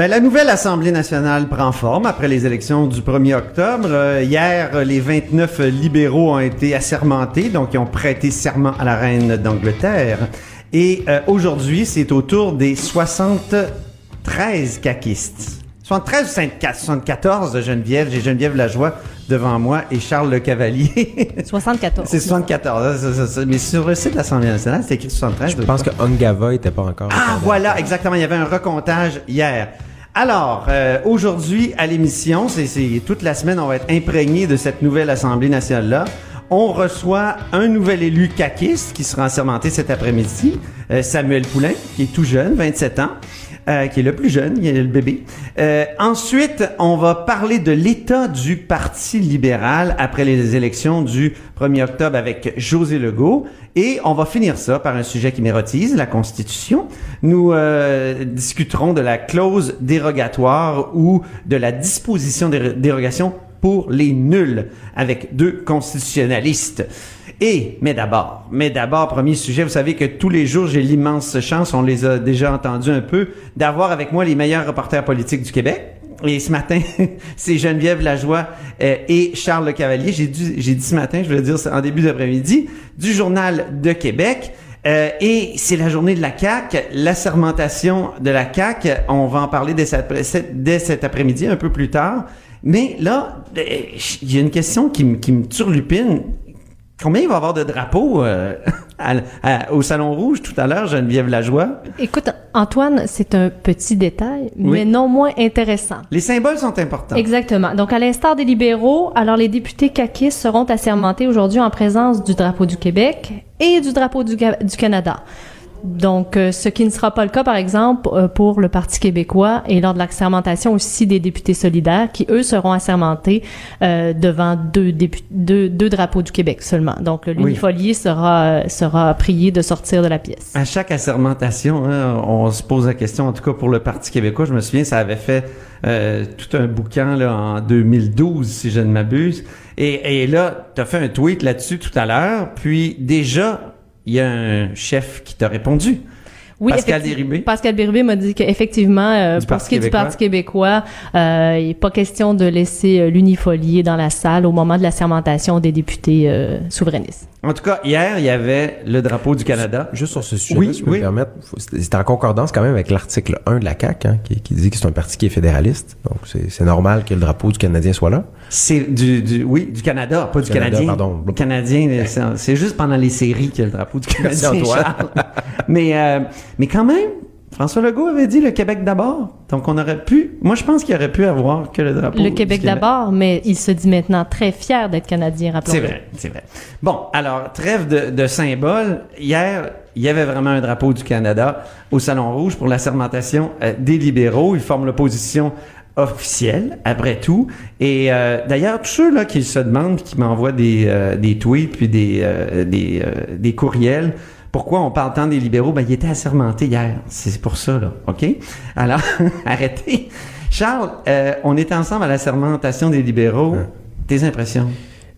Ben, la nouvelle Assemblée nationale prend forme après les élections du 1er octobre. Euh, hier, les 29 libéraux ont été assermentés, donc ils ont prêté serment à la reine d'Angleterre. Et euh, aujourd'hui, c'est au tour des 73 caquistes. 73 ou 74 de Geneviève. J'ai Geneviève Lajoie devant moi et Charles Le Cavalier. 74. c'est 74. hein, ça, ça, ça. Mais sur le site de l'Assemblée nationale, c'est écrit 73. Je pense que Ongava était pas encore. Ah, voilà, exactement. Il y avait un recomptage hier. Alors, euh, aujourd'hui, à l'émission, c'est, toute la semaine, on va être imprégné de cette nouvelle Assemblée nationale-là. On reçoit un nouvel élu caquiste qui sera assermenté cet après-midi, euh, Samuel Poulain, qui est tout jeune, 27 ans, euh, qui est le plus jeune, il est le bébé. Euh, ensuite, on va parler de l'état du Parti libéral après les élections du 1er octobre avec José Legault. Et on va finir ça par un sujet qui m'érotise, la Constitution. Nous euh, discuterons de la clause dérogatoire ou de la disposition de dérogation pour les nuls avec deux constitutionnalistes. Et, mais d'abord, mais d'abord, premier sujet, vous savez que tous les jours, j'ai l'immense chance, on les a déjà entendus un peu, d'avoir avec moi les meilleurs reporters politiques du Québec. Et ce matin, c'est Geneviève Lajoie euh, et Charles Le Cavalier. J'ai j'ai dit ce matin, je voulais dire en début d'après-midi, du Journal de Québec. Euh, et c'est la journée de la CAQ, l'assermentation de la CAQ. On va en parler dès cet, après-midi, un peu plus tard. Mais là, euh, il y a une question qui, me- qui turlupine. Combien il va y avoir de drapeaux euh, à- à- au Salon Rouge tout à l'heure, Geneviève Lajoie? Écoute, Antoine, c'est un petit détail, Oui. mais non moins intéressant. Les symboles sont importants. Exactement. Donc, à l'instar des libéraux, alors les députés caquistes seront assermentés aujourd'hui en présence du drapeau du Québec et du drapeau du Canada. Donc, euh, ce qui ne sera pas le cas, par exemple, euh, pour le Parti québécois et lors de l'assermentation aussi des députés solidaires, qui, eux, seront assermentés euh, devant deux, dépu- deux, deux drapeaux du Québec seulement. Donc, l'unifolier sera, euh, sera prié de sortir de la pièce. À chaque assermentation, hein, on se pose la question, en tout cas pour le Parti québécois, je me souviens, ça avait fait euh, tout un bouquin là, en 2012, si je ne m'abuse. Et, et là, tu as fait un tweet là-dessus tout à l'heure, puis déjà, il y a un chef qui t'a répondu. Oui, Pascal Déribé. Pascal Déribé m'a dit qu'effectivement, euh, pour Parti ce qui est du. Parti québécois, euh, il n'est pas question de laisser euh, l'unifolier dans la salle au moment de la sermentation des députés euh, souverainistes. En tout cas, hier, il y avait le drapeau du Canada. Juste sur ce sujet, Oui, si je peux oui. me permettre, c'est en concordance quand même avec l'article 1 de la CAQ, hein, qui, qui dit que c'est un parti qui est fédéraliste. Donc, c'est normal que le drapeau du Canadien soit là. C'est du, du, oui, du Canada, pas du Canada, Canadien. pardon. Le Canadien, c'est- juste pendant les séries qu'il y a le drapeau du Canadien. Charles. mais, euh, mais quand même, François Legault avait dit le Québec d'abord. Donc on aurait pu, moi je pense qu'il aurait pu avoir que le drapeau Le Québec d'abord, mais il se dit maintenant très fier d'être Canadien, rappelons C'est vrai, c'est vrai. Bon, alors, trêve de, de symboles. Hier, il y avait vraiment un drapeau du Canada au Salon Rouge pour la sermentation euh, des libéraux. Ils forment l'opposition officielle, après tout. Et euh, d'ailleurs, tous ceux là qui se demandent, qui m'envoient des, euh, des tweets puis des, euh, des, euh, des courriels, pourquoi on parle tant des libéraux? Ben, il était assermenté hier. C'est pour ça, là. OK? Alors, arrêtez. Charles, euh, on est ensemble à la sermentation des libéraux. Tes impressions?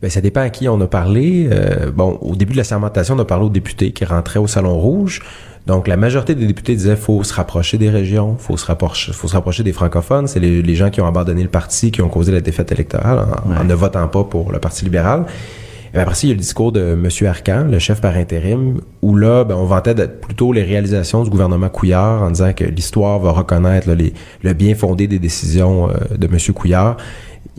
Ben, ça dépend à qui on a parlé. Euh, bon, au début de la sermentation, on a parlé aux députés qui rentraient au Salon Rouge. Donc, la majorité des députés disaient faut se rapprocher des régions, faut se rapprocher, faut se rapprocher des francophones. C'est les, les gens qui ont abandonné le parti, qui ont causé la défaite électorale en, Ouais. en ne votant pas pour le Parti libéral. Et après ça, il y a le discours de M. Arcan, le chef par intérim, où là, ben, on vantait d'être plutôt les réalisations du gouvernement Couillard en disant que l'histoire va reconnaître là, les- le bien fondé des décisions euh, de M. Couillard.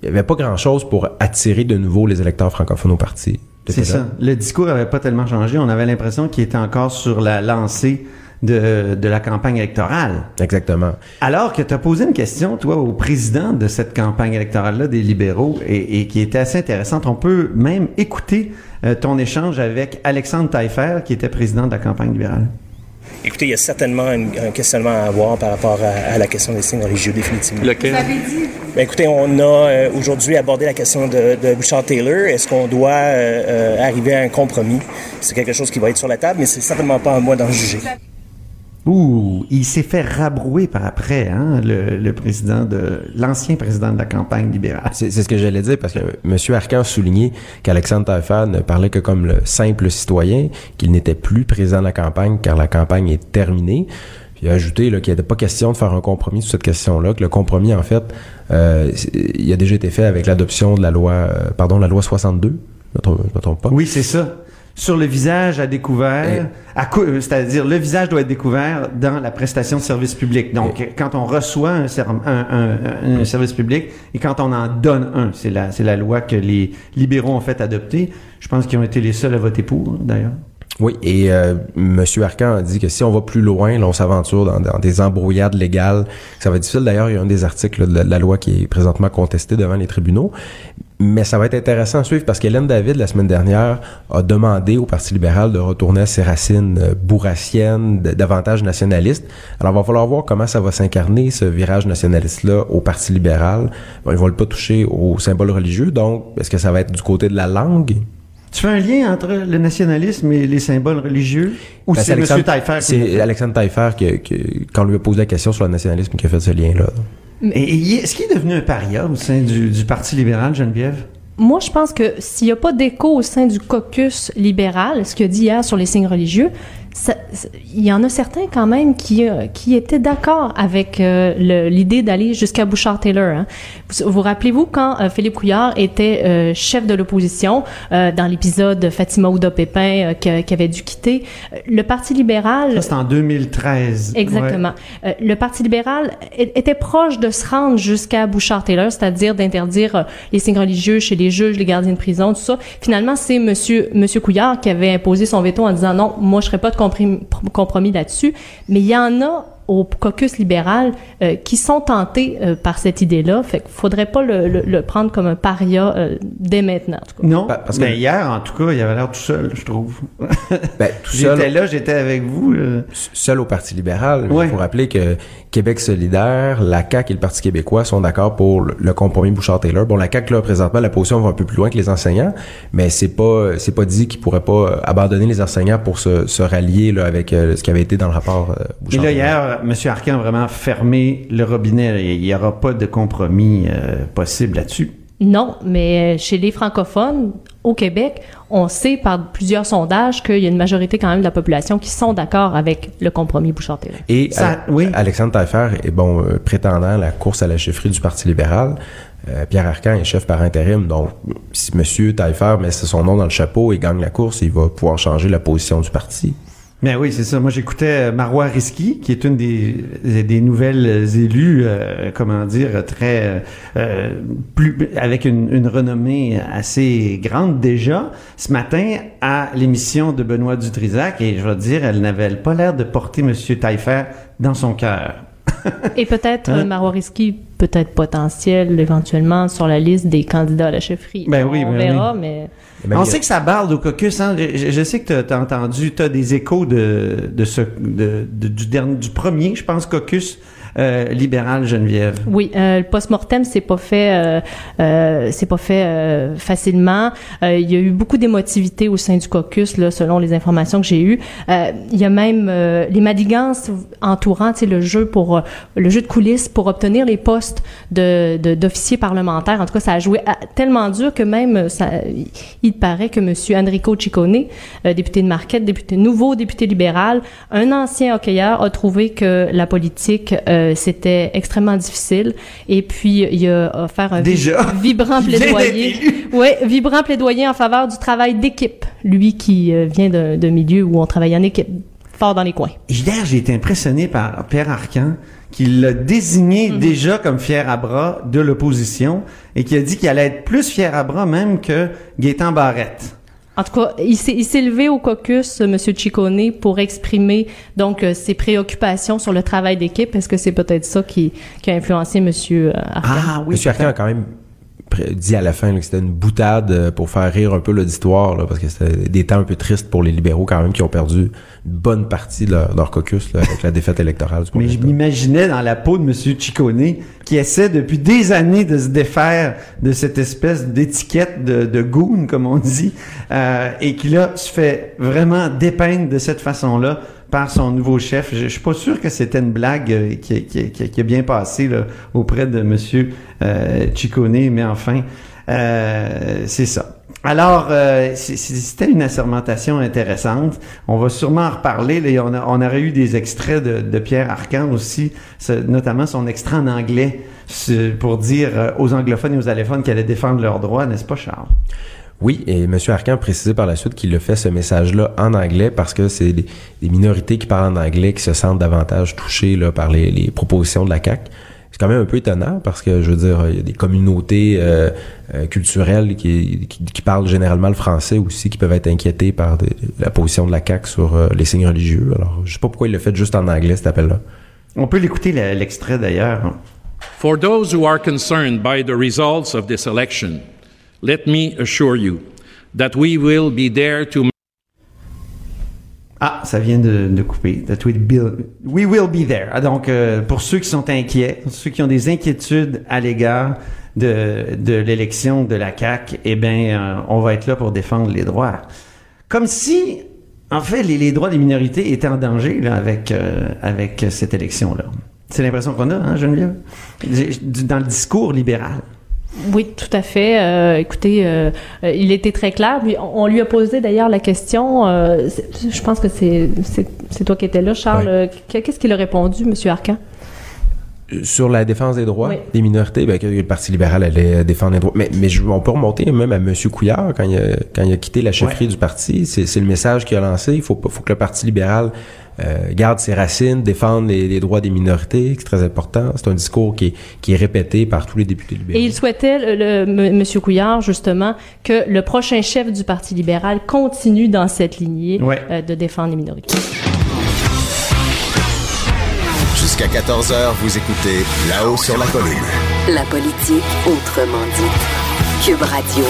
Il n'y avait pas grand-chose pour attirer de nouveau les électeurs francophones au parti. C'est ça. Le discours avait pas tellement changé. On avait l'impression qu'il était encore sur la lancée de, de la campagne électorale. Exactement. Alors que tu as posé une question, toi, au président de cette campagne électorale-là des libéraux et, et qui était assez intéressante. On peut même écouter euh, ton échange avec Alexandre Taillefer, qui était président de la campagne libérale. Écoutez, il y a certainement une- un questionnement à avoir par rapport à, à la question des signes religieux, définitivement. Lequel? Ben, écoutez, on a euh, aujourd'hui abordé la question de, de Bouchard Taylor. Est-ce qu'on doit euh, euh, arriver à un compromis? C'est quelque chose qui va être sur la table, mais c'est certainement pas à moi d'en juger. Ouh, il s'est fait rabrouer par après, hein, le, le président de l'ancien président de la campagne libérale. C'est ce que j'allais dire parce que M. Arcan a souligné qu'Alexandre Taillefer ne parlait que comme le simple citoyen, qu'il n'était plus président de la campagne car la campagne est terminée. Puis il a ajouté qu'il n'était pas question de faire un compromis sur cette question-là, que le compromis, en fait, euh, il a déjà été fait avec l'adoption de la loi, euh, pardon, la loi 62. Je je me trompe pas? Oui, c'est ça. Sur le visage à découvert, euh, c'est-à-dire le visage doit être découvert dans la prestation de service public. Donc, quand on reçoit un, ser- un- un- un service public et quand on en donne un, c'est la, c'est la loi que les libéraux ont fait adopter. Je pense qu'ils ont été les seuls à voter pour, d'ailleurs. Oui, et euh, M. Arcan a dit que si on va plus loin, là, on s'aventure dans, des embrouillades légales. Ça va être difficile. D'ailleurs, il y a un des articles de, la, loi qui est présentement contesté devant les tribunaux. Mais ça va être intéressant à suivre parce qu'Hélène David, la semaine dernière, a demandé au Parti libéral de retourner à ses racines euh, bourrassiennes, davantage nationalistes. Alors, il va falloir voir comment ça va s'incarner, ce virage nationaliste-là, au Parti libéral. Bon, ils vont le pas toucher aux symboles religieux. Donc, est-ce que ça va être du côté de la langue? Tu fais un lien entre le nationalisme et les symboles religieux? Ou Ben, c'est. Alexandre- Taillefer qui C'est Alexandre Taillefer qui, qui- quand on lui a posé la question sur le nationalisme, qui a fait ce lien-là. Est-ce qu'il est devenu un paria au sein du, du Parti libéral, Geneviève? Moi, je pense que s'il n'y a pas d'écho au sein du caucus libéral, ce qu'il a dit hier sur les signes religieux, il y en a certains quand même qui, euh, qui étaient d'accord avec euh, l'idée d'aller jusqu'à Bouchard-Taylor. hein. Vous vous rappelez-vous quand euh, Philippe Couillard était euh, chef de l'opposition dans l'épisode Fatima Ouda-Pépin qui, avait dû quitter, le Parti libéral... Ça, c'est en 2013. Exactement. Le Parti libéral était proche de se rendre jusqu'à Bouchard-Taylor, c'est-à-dire d'interdire les signes religieux chez les juges, les gardiens de prison, tout ça. Finalement, c'est Monsieur Monsieur Couillard qui avait imposé son veto en disant non, moi je ferai pas de compromis là-dessus. Mais il y en a au caucus libéral euh, qui sont tentés euh, par cette idée-là. Fait qu'il faudrait pas le, le- le prendre comme un paria euh, dès maintenant. En tout cas. Non, Pa- parce que- mais hier, en tout cas, il avait l'air tout seul, je trouve. Ben, tout seul, J'étais là, j'étais avec vous. euh. seul au Parti libéral. Ouais. Il faut rappeler que Québec solidaire, la CAQ et le Parti québécois sont d'accord pour le, le compromis Bouchard-Taylor. Bon, la CAQ, là, présentement, la position va un peu plus loin que les enseignants, mais c'est pas c'est pas dit qu'ils pourraient pas abandonner les enseignants pour se, se rallier là, avec euh, ce qui avait été dans le rapport euh, Et là, Bouchard-Taylor. hier, M. Arcan a vraiment fermé le robinet. Il n'y aura pas de compromis euh, possible là-dessus. Non, mais euh, chez les francophones, au Québec, on sait par plusieurs sondages qu'il y a une majorité quand même de la population qui sont d'accord avec le compromis Bouchard-Taylor. Et Ça- Ale- oui. Alexandre Taillefer est bon euh, prétendant à la course à la chefferie du Parti libéral. Euh, Pierre Arcan est chef par intérim, donc si Monsieur Taillefer met son nom dans le chapeau et gagne la course, il va pouvoir changer la position du parti. Mais oui, c'est ça. Moi, j'écoutais euh, Marois Risky, qui est une des, des nouvelles élues, euh, comment dire, très euh, euh, plus avec une, une renommée assez grande déjà, ce matin à l'émission de Benoît Dutrisac, et je vais dire, elle n'avait pas l'air de porter Monsieur Taillefer dans son cœur. Et peut-être Hein? euh, Marois Risky, peut-être potentiel éventuellement sur la liste des candidats à la chefferie. Ben oui, on ben verra, mais Même On sait que ça barde au caucus. Hein? Je, je sais que tu as entendu, tu as des échos de, de ce, de, de- du, dernier, du premier, je pense, caucus euh, libéral Geneviève. Oui, euh, le post-mortem c'est pas fait, euh, euh, c'est pas fait facilement. Il y a eu beaucoup d'émotivité au sein du caucus, selon les informations que j'ai eues. Il y a même les madigances entourant, le jeu pour le jeu de coulisses pour obtenir les postes de d'officiers parlementaires. En tout cas, ça a joué tellement dur que même ça, il paraît que Monsieur Enrico Ciccone, député de Marquette, député nouveau député libéral, un ancien hockeyeur, a trouvé que la politique c'était extrêmement difficile. Et puis il a offert un Déjà? vibrant plaidoyer. Oui, vibrant plaidoyer en faveur du travail d'équipe. Lui qui euh, vient d'un d'un milieu où on travaille en équipe, fort dans les coins. Hier, j'ai été impressionné par Pierre Arcan, qui l'a désigné Mhm. déjà comme fier à bras de l'opposition et qui a dit qu'il allait être plus fier à bras même que Gaétan Barrette. En tout cas, il s'est il s'est levé au caucus, euh, Monsieur Ciccone, pour exprimer donc euh, ses préoccupations sur le travail d'équipe. Est-ce que c'est peut-être ça qui, qui a influencé Monsieur euh, Arcan? Ah oui, Monsieur Arcan a quand même dit à la fin là, que c'était une boutade euh, pour faire rire un peu l'auditoire, là, parce que c'était des temps un peu tristes pour les libéraux quand même qui ont perdu une bonne partie de leur, leur caucus là, avec la défaite électorale du Mais je m'imaginais dans la peau de M. Ciccone qui essaie depuis des années de se défaire de cette espèce d'étiquette de, de goon, comme on dit, euh, et qui là se fait vraiment dépeindre de cette façon-là par son nouveau chef. Je, je suis pas sûr que c'était une blague euh, qui, qui- qui- bien passé là, auprès de M. Euh, Ciccone, mais enfin, euh, c'est ça. Alors, euh, c'était une assermentation intéressante. On va sûrement en reparler. Là, on, aurait eu des extraits de, Pierre Arcan aussi, notamment son extrait en anglais pour dire euh, aux anglophones et aux allophones qu'elle allait défendre leurs droits, n'est-ce pas, Charles? Oui, et M. Arcan a précisé par la suite qu'il a fait ce message-là en anglais parce que c'est des, minorités qui parlent en anglais qui se sentent davantage touchées par les, les propositions de la CAQ. C'est quand même un peu étonnant parce que, je veux dire, il y a des communautés euh, euh, culturelles qui, qui, qui parlent généralement le français aussi qui peuvent être inquiétées par des- la position de la CAQ sur euh, les signes religieux. Alors, je sais pas pourquoi il l'a fait juste en anglais, cet appel-là. On peut l'écouter le- l'extrait d'ailleurs. For those who are concerned by the results of this election, let me assure you that we will be there to Ah, ça vient de, de couper. That we, will, we will be there. Ah, donc, euh, pour ceux qui sont inquiets, ceux qui ont des inquiétudes à l'égard de, de l'élection de la CAQ, eh bien, euh, on va être là pour défendre les droits. Comme si, en fait, les, les droits des minorités étaient en danger avec, euh, avec cette élection-là. C'est l'impression qu'on a, hein, Geneviève? Dans le discours libéral. Oui, tout à fait. Euh, écoutez, euh, il était très clair. On, on lui a posé d'ailleurs la question. euh, je pense que c'est toi qui étais là, Charles. Qu'est-ce qu'il a répondu, Monsieur Arcan? Sur la défense des droits Oui. des minorités, ben, que le Parti libéral allait défendre les droits. Mais, mais je- on peut remonter même à M. Couillard quand il a, quand il a quitté la chefferie du parti. C'est c'est le message qu'il a lancé. Il faut, pas- faut que le Parti libéral euh, garde ses racines, défende les, les droits des minorités. C'est très important. C'est un discours qui est, qui est répété par tous les députés libéraux. Et il souhaitait, le, le- M. Monsieur Couillard, justement, que le prochain chef du Parti libéral continue dans cette lignée Ouais. euh, de défendre les minorités. Jusqu'à 14h, vous écoutez là-haut sur la colline. La politique autrement dit. Cube Radio.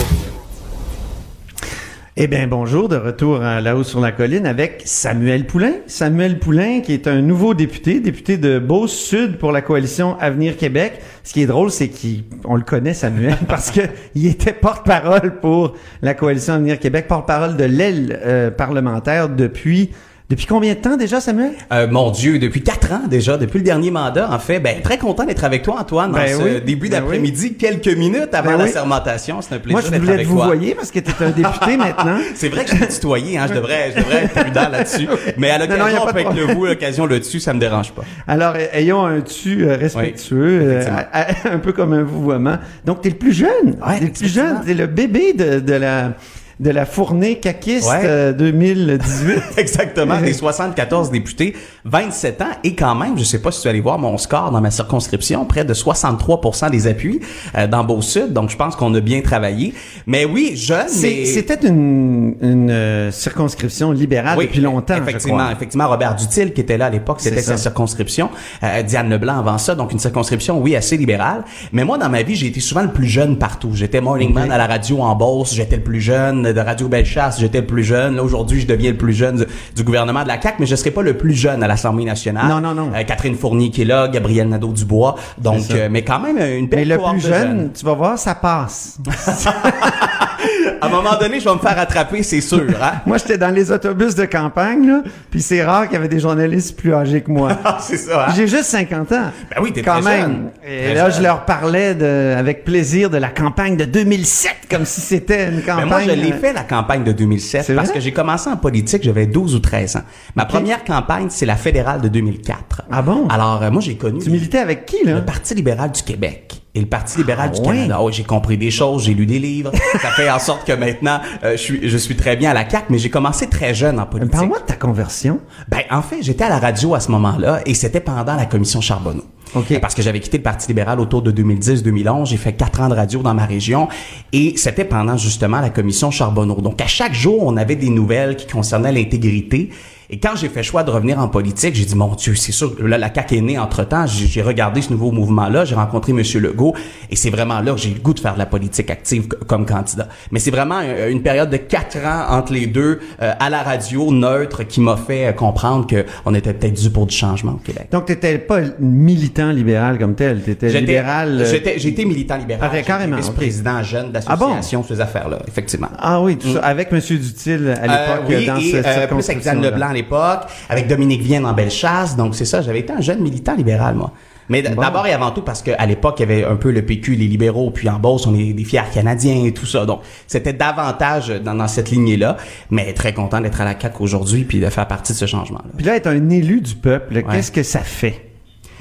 Eh bien, bonjour, de retour à là-haut sur la colline avec Samuel Poulain. Samuel Poulain, qui est un nouveau député, député de Beauce-Sud pour la coalition Avenir Québec. Ce qui est drôle, c'est qu'on le connaît, Samuel, parce que il était porte-parole pour la coalition Avenir Québec, porte-parole de l'aile euh, parlementaire depuis... Depuis combien de temps déjà, Samuel? Euh, mon Dieu, depuis quatre ans déjà, depuis le dernier mandat, en fait, ben très content d'être avec toi, Antoine, dans Ben ce oui, début ben d'après-midi, quelques minutes avant Ben la oui. sermentation. C'est un plaisir Moi, je voulais vous voyez parce que tu es un député maintenant. C'est vrai que je suis tutoyé, hein, je devrais, je devrais être prudent là-dessus. Mais à l'occasion, pas de avec le vous, l'occasion le dessus, ça me dérange pas. Alors, euh, ayons un tu euh, respectueux, euh, un peu comme un vouvoiement. Donc, t'es le plus jeune. Ouais, t'es le plus jeune. T'es le bébé de, de la de la fournée caquiste Ouais. euh, 2018. Exactement, des 74 députés, 27 ans, et quand même, je sais pas si tu allais voir mon score dans ma circonscription, près de 63 des appuis euh, dans Beau-Sud, donc je pense qu'on a bien travaillé. Mais oui, jeune, C'est- mais... C'était une, une euh, circonscription libérale Oui, depuis longtemps, Effectivement, je crois. effectivement, Robert Dutil qui était là à l'époque, c'était sa circonscription. Euh, Diane Leblanc avant ça, donc une circonscription, oui, assez libérale. Mais moi, dans ma vie, j'ai été souvent le plus jeune partout. J'étais morning man à la radio en Beauce, j'étais le plus jeune de Radio Bellechasse, j'étais le plus jeune. Là, aujourd'hui, je deviens le plus jeune du, du gouvernement de la CAQ, mais je serai pas le plus jeune à l'Assemblée nationale. Non, non, non. Euh, Catherine Fournier qui est là, Gabriel Nadeau-Dubois. Donc, euh, mais quand même, une belle Mais le plus jeune, tu vas voir, ça passe. À un moment donné, je vais me faire attraper, c'est sûr. Hein? moi, j'étais dans les autobus de campagne, là, puis c'est rare qu'il y avait des journalistes plus âgés que moi. Ah, c'est ça. Hein? J'ai juste 50 ans. Ben oui, t'es quand très même. jeune. Et Très là, jeune. je leur parlais de, avec plaisir de la campagne de 2007, comme si c'était une Mais campagne. moi, je l'ai euh, fait, la campagne de 2007, C'est parce vrai? que j'ai commencé en politique, j'avais 12 ou 13 ans. Ma première campagne, c'est la fédérale de 2004. Ah bon? Alors, euh, moi, j'ai connu Tu militais avec qui, là? le Parti libéral du Québec et le Parti libéral Ah du? Canada. Oh, j'ai compris des choses, j'ai lu des livres. Ça fait en sorte que maintenant, euh, je, suis, je suis très bien à la CAQ, mais j'ai commencé très jeune en politique. Parle-moi de ta conversion. Ben, en fait, j'étais à la radio à ce moment-là et c'était pendant la commission Charbonneau. OK. Parce que j'avais quitté le Parti libéral autour de 2010-2011. J'ai fait quatre ans de radio dans ma région et c'était pendant justement la commission Charbonneau. Donc, à chaque jour, on avait des nouvelles qui concernaient l'intégrité Et quand j'ai fait choix de revenir en politique, j'ai dit, mon Dieu, c'est sûr, là, la CAQ est née entre-temps. J'ai j'ai regardé ce nouveau mouvement-là, j'ai rencontré M. Legault, et c'est vraiment là que j'ai eu le goût de faire de la politique active comme candidat. Mais c'est vraiment euh, une période de quatre ans entre les deux, euh, à la radio, neutre, qui m'a fait euh, comprendre qu'on était peut-être dû pour du changement au Québec. Donc, t'étais pas militant libéral comme tel. T'étais J'étais- libéral. euh, J'étais, été militant libéral. Ah, J'étais carrément, vice-président jeune Ah bon? d'association ces affaires-là, effectivement. Ah oui, tout ça, avec M. Dutil à l'époque Euh, oui, dans et, cette plus avec Diane circonscription-là. Leblanc à l'époque, avec Dominique Vienne en Bellechasse. Donc, c'est ça, j'avais été un jeune militant libéral, moi. Mais Bon. d'abord et avant tout parce qu'à l'époque, il y avait un peu le PQ, les libéraux, puis en Beauce, on est des fiers Canadiens et tout ça. Donc, c'était davantage dans, dans cette lignée-là. Mais très content d'être à la CAQ aujourd'hui puis de faire partie de ce changement-là. Puis là, être un élu du peuple, Ouais. qu'est-ce que ça fait?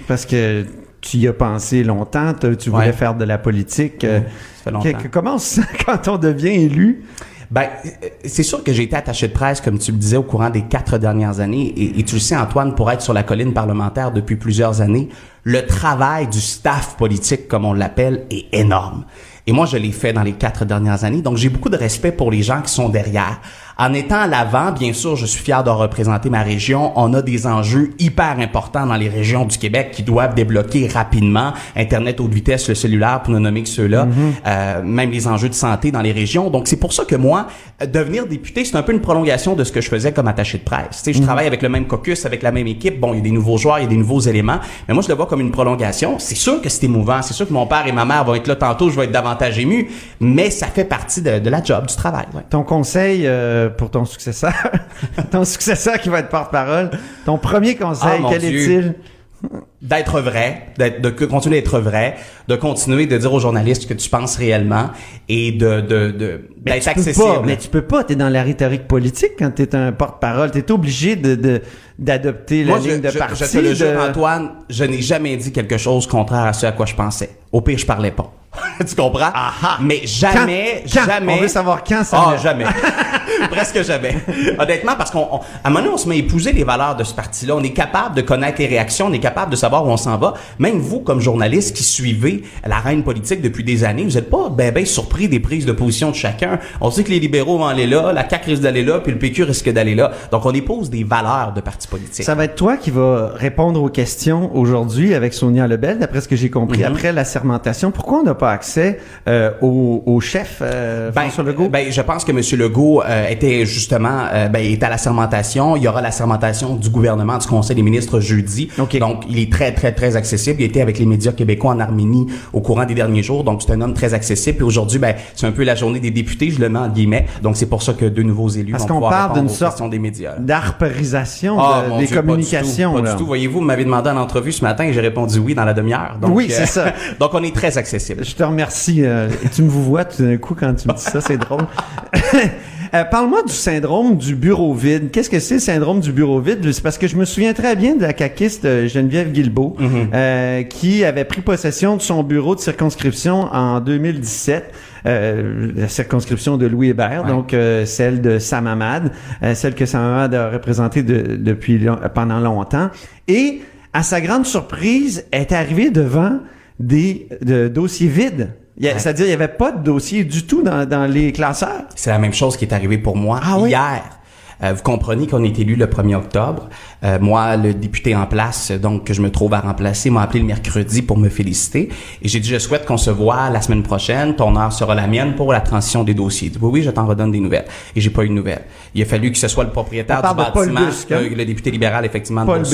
Parce que tu y as pensé longtemps, tu voulais Ouais. faire de la politique. euh, Ça fait longtemps. comment on se sent quand on devient élu? Ben, euh, c'est sûr que j'ai été attaché de presse, comme tu le disais, au courant des quatre dernières années. Et, et tu le sais, Antoine, pour être sur la colline parlementaire depuis plusieurs années, le travail du staff politique, comme on l'appelle, est énorme. Et moi, je l'ai fait dans les quatre dernières années. Donc, j'ai beaucoup de respect pour les gens qui sont derrière. En étant à l'avant, bien sûr, je suis fier de représenter ma région. On a des enjeux hyper importants dans les régions du Québec qui doivent débloquer rapidement. Internet haute vitesse, le cellulaire, pour ne nommer que ceux-là. Euh, même les enjeux de santé dans les régions. Donc, c'est pour ça que moi, euh, devenir député, c'est un peu une prolongation de ce que je faisais comme attaché de presse. Tu sais, je travaille avec le même caucus, avec la même équipe. Bon, il y a des nouveaux joueurs, il y a des nouveaux éléments. Mais moi, je le vois comme une prolongation. C'est sûr que c'est émouvant. C'est sûr que mon père et ma mère vont être là tantôt. Je vais être davantage ému. Mais ça fait partie de, de la job, du travail. ouais. Ton conseil euh, pour ton successeur, ton successeur qui va être porte-parole, ton premier conseil, Ah, quel est-il? d'être vrai, de continuer d'être vrai, de continuer de dire aux journalistes ce que tu penses réellement et de, de, d'être accessible. pas, mais tu peux pas, t'es dans la rhétorique politique quand t'es un porte-parole. T'es obligé de, de- d'adopter la Moi, je, ligne de je- parti. je te le jure, de- Antoine, je n'ai jamais dit quelque chose contraire à ce à quoi je pensais. Au pire, je parlais pas. tu comprends? Aha. Mais jamais, Quand? Quand? jamais. On veut savoir quand ça Ah, jamais. Presque jamais. Honnêtement, parce qu'on, on- à un moment donné, on se met à épouser les valeurs de ce parti-là. On est capable de connaître les réactions, on est capable de savoir où on s'en va. Même vous, comme journaliste qui suivez la reine politique depuis des années, vous n'êtes pas ben, ben surpris des prises de position de chacun. On sait que les libéraux vont aller là, la CAQ risque d'aller là, puis le PQ risque d'aller là. Donc, on épouse des valeurs de partis politiques. Ça va être toi qui va répondre aux questions aujourd'hui avec Sonia Lebel, d'après ce que j'ai compris, Mhm. après la sermentation. Pourquoi on n'a pas accès euh, au, au chef euh, Ben, François Legault? ben, je pense que M. Legault euh, était justement euh, ben, est à la sermentation. Il y aura la sermentation du gouvernement, du Conseil des ministres jeudi. Donc, il est très, très, très accessible. Il était avec les médias québécois en Arménie au courant des derniers jours. Donc, c'est un homme très accessible. Et aujourd'hui, ben, c'est un peu la journée des députés, je le mets en guillemets. Donc, c'est pour ça que deux nouveaux élus Parce vont pouvoir parle répondre d'une aux sorte questions des médias. d'arperisation Ah, de- des Dieu, tout, communications. Pas du là. tout. Voyez-vous, vous m'avez demandé en entrevue ce matin et j'ai répondu oui dans la demi-heure. Donc, Oui, c'est ça. donc, on est très accessible. Je te remercie. euh, tu me vois tout d'un coup quand tu me dis ça, c'est drôle. Euh, Parle-moi du syndrome du bureau vide. Qu'est-ce que c'est le syndrome du bureau vide? C'est parce que je me souviens très bien de la caquiste euh, Geneviève Guilbeault, euh, qui avait pris possession de son bureau de circonscription en 2017. Euh, la circonscription de Louis Hébert, Ouais. donc euh, celle de Sam Hamad, euh, celle que Sam Hamad a représentée de- depuis long- pendant longtemps. Et à sa grande surprise, elle est arrivée devant des de, dossiers vides. Ouais. C'est-à-dire, il n'y avait pas de dossier du tout dans, dans les classeurs. C'est la même chose qui est arrivé pour moi Ah hier. Vous comprenez qu'on est élu le 1er octobre. Euh, moi, le député en place, donc que je me trouve à remplacer, m'a appelé le mercredi pour me féliciter. Et j'ai dit, je souhaite qu'on se voit la semaine prochaine. Ton heure sera la mienne pour la transition des dossiers. Dit, oui, oui, je t'en redonne des nouvelles. Et j'ai pas eu de nouvelles. Il a fallu que ce soit le propriétaire du bâtiment, Busque, hein? euh, le député libéral, effectivement, Paul.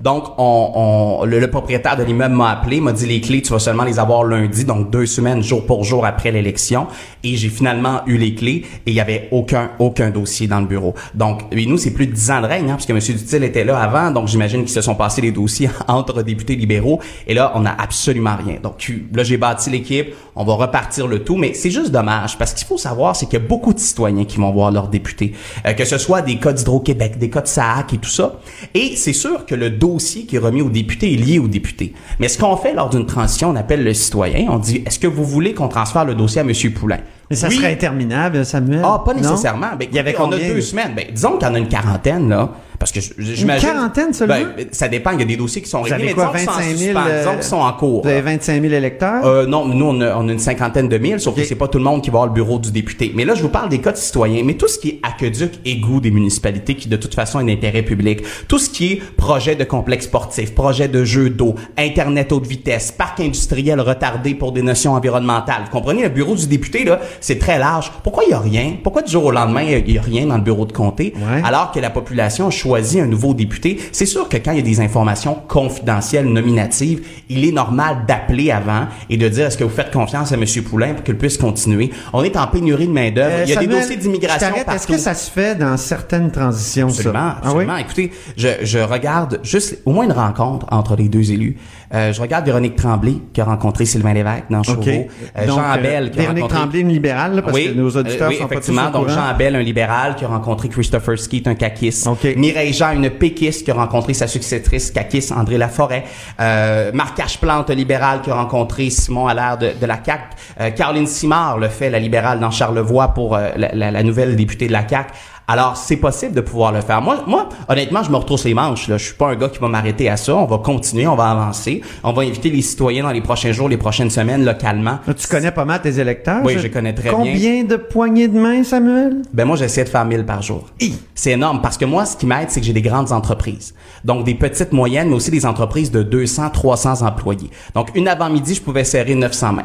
Donc, on, on- le, le propriétaire de l'immeuble m'a appelé, m'a dit les clés, tu vas seulement les avoir lundi, donc deux semaines, jour pour jour après l'élection. Et j'ai finalement eu les clés et il y avait aucun, aucun dossier dans le bureau. Donc, et nous, c'est plus de dix ans de règne, hein, parce que M. Dutil était là avant, donc j'imagine qu'ils se sont passés les dossiers entre députés libéraux. Et là, on n'a absolument rien. Donc, là, j'ai bâti l'équipe, on va repartir le tout, mais c'est juste dommage, parce qu'il faut savoir, c'est qu'il y a beaucoup de citoyens qui vont voir leurs députés, Euh, que ce soit des cas d'Hydro-Québec, des cas de SAAC et tout ça. Et c'est sûr que le dossier qui est remis aux députés est lié aux députés. Mais ce qu'on fait lors d'une transition, on appelle le citoyen, on dit, est-ce que vous voulez qu'on transfère le dossier à M. Poulain? Mais ça Oui. serait interminable, Samuel. Ah, pas nécessairement. Ben, Il y avait on a deux semaines. Ben, disons qu'il y en a une quarantaine, là. Parce que j- Une j'imagine... quarantaine seulement? Ben, ça dépend. Il y a des dossiers qui sont réglés, quoi, disons qu'ils sont en 25 000, suspens, euh, disons qu'ils sont en cours. Vous avez 25 000 électeurs? Euh, non, nous, on a, on a une cinquantaine de mille, sauf que c'est pas tout le monde qui va avoir le bureau du député. Mais là, je vous parle des de citoyens. Mais tout ce qui est aqueduc, égout des municipalités, qui de toute façon est d'intérêt public, tout ce qui est projet de complexe sportif, projet de jeux d'eau, Internet haute vitesse, parc industriel retardé pour des notions environnementales. Vous comprenez, le bureau du député, là, c'est très large. Pourquoi il y a rien? Pourquoi du jour au lendemain, il y a rien dans le bureau de comté? Ouais. Alors que la population choisit un nouveau député. C'est sûr que quand il y a des informations confidentielles, nominatives, il est normal d'appeler avant et de dire est-ce que vous faites confiance à M. Poulain pour qu'il puisse continuer? On est en pénurie de main-d'œuvre. Euh, il y a des dossiers d'immigration. Est-ce que ça se fait dans certaines transitions, Absolument, ça? absolument. Écoutez, je, je regarde juste au moins une rencontre entre les deux élus. Euh, je regarde Véronique Tremblay qui a rencontré Sylvain Lévesque dans Chauveau. Euh, Jean euh, Abel qui a Véronique rencontré... Tremblay, une libérale, là, parce oui, que nos auditeurs oui, sont pas tous effectivement. Donc. Jean Abel, un libéral qui a rencontré Christopher Skeet, un caquiste. OK. Mireille Jean, une péquiste qui a rencontré sa successrice caquiste, André Laforêt. Euh, Marc Plante, un libéral qui a rencontré Simon Allaire de, de la CAQ. Euh, Caroline Simard le fait, la libérale dans Charlevoix pour euh, la, la- la nouvelle députée de la CAQ. Alors, c'est possible de pouvoir le faire. Moi, moi, honnêtement, je me retrousse les manches. Là. Je suis pas un gars qui va m'arrêter à ça. On va continuer, on va avancer. On va inviter les citoyens dans les prochains jours, les prochaines semaines, localement. Tu connais pas mal tes électeurs? Oui, je connais très bien. Combien de poignées de main, Samuel? Ben moi, j'essaie de faire 1000 par jour. C'est énorme parce que moi, ce qui m'aide, c'est que j'ai des grandes entreprises. Donc, des petites, moyennes, mais aussi des entreprises de 200, 300 employés. Donc, une avant-midi, je pouvais serrer 900 mains.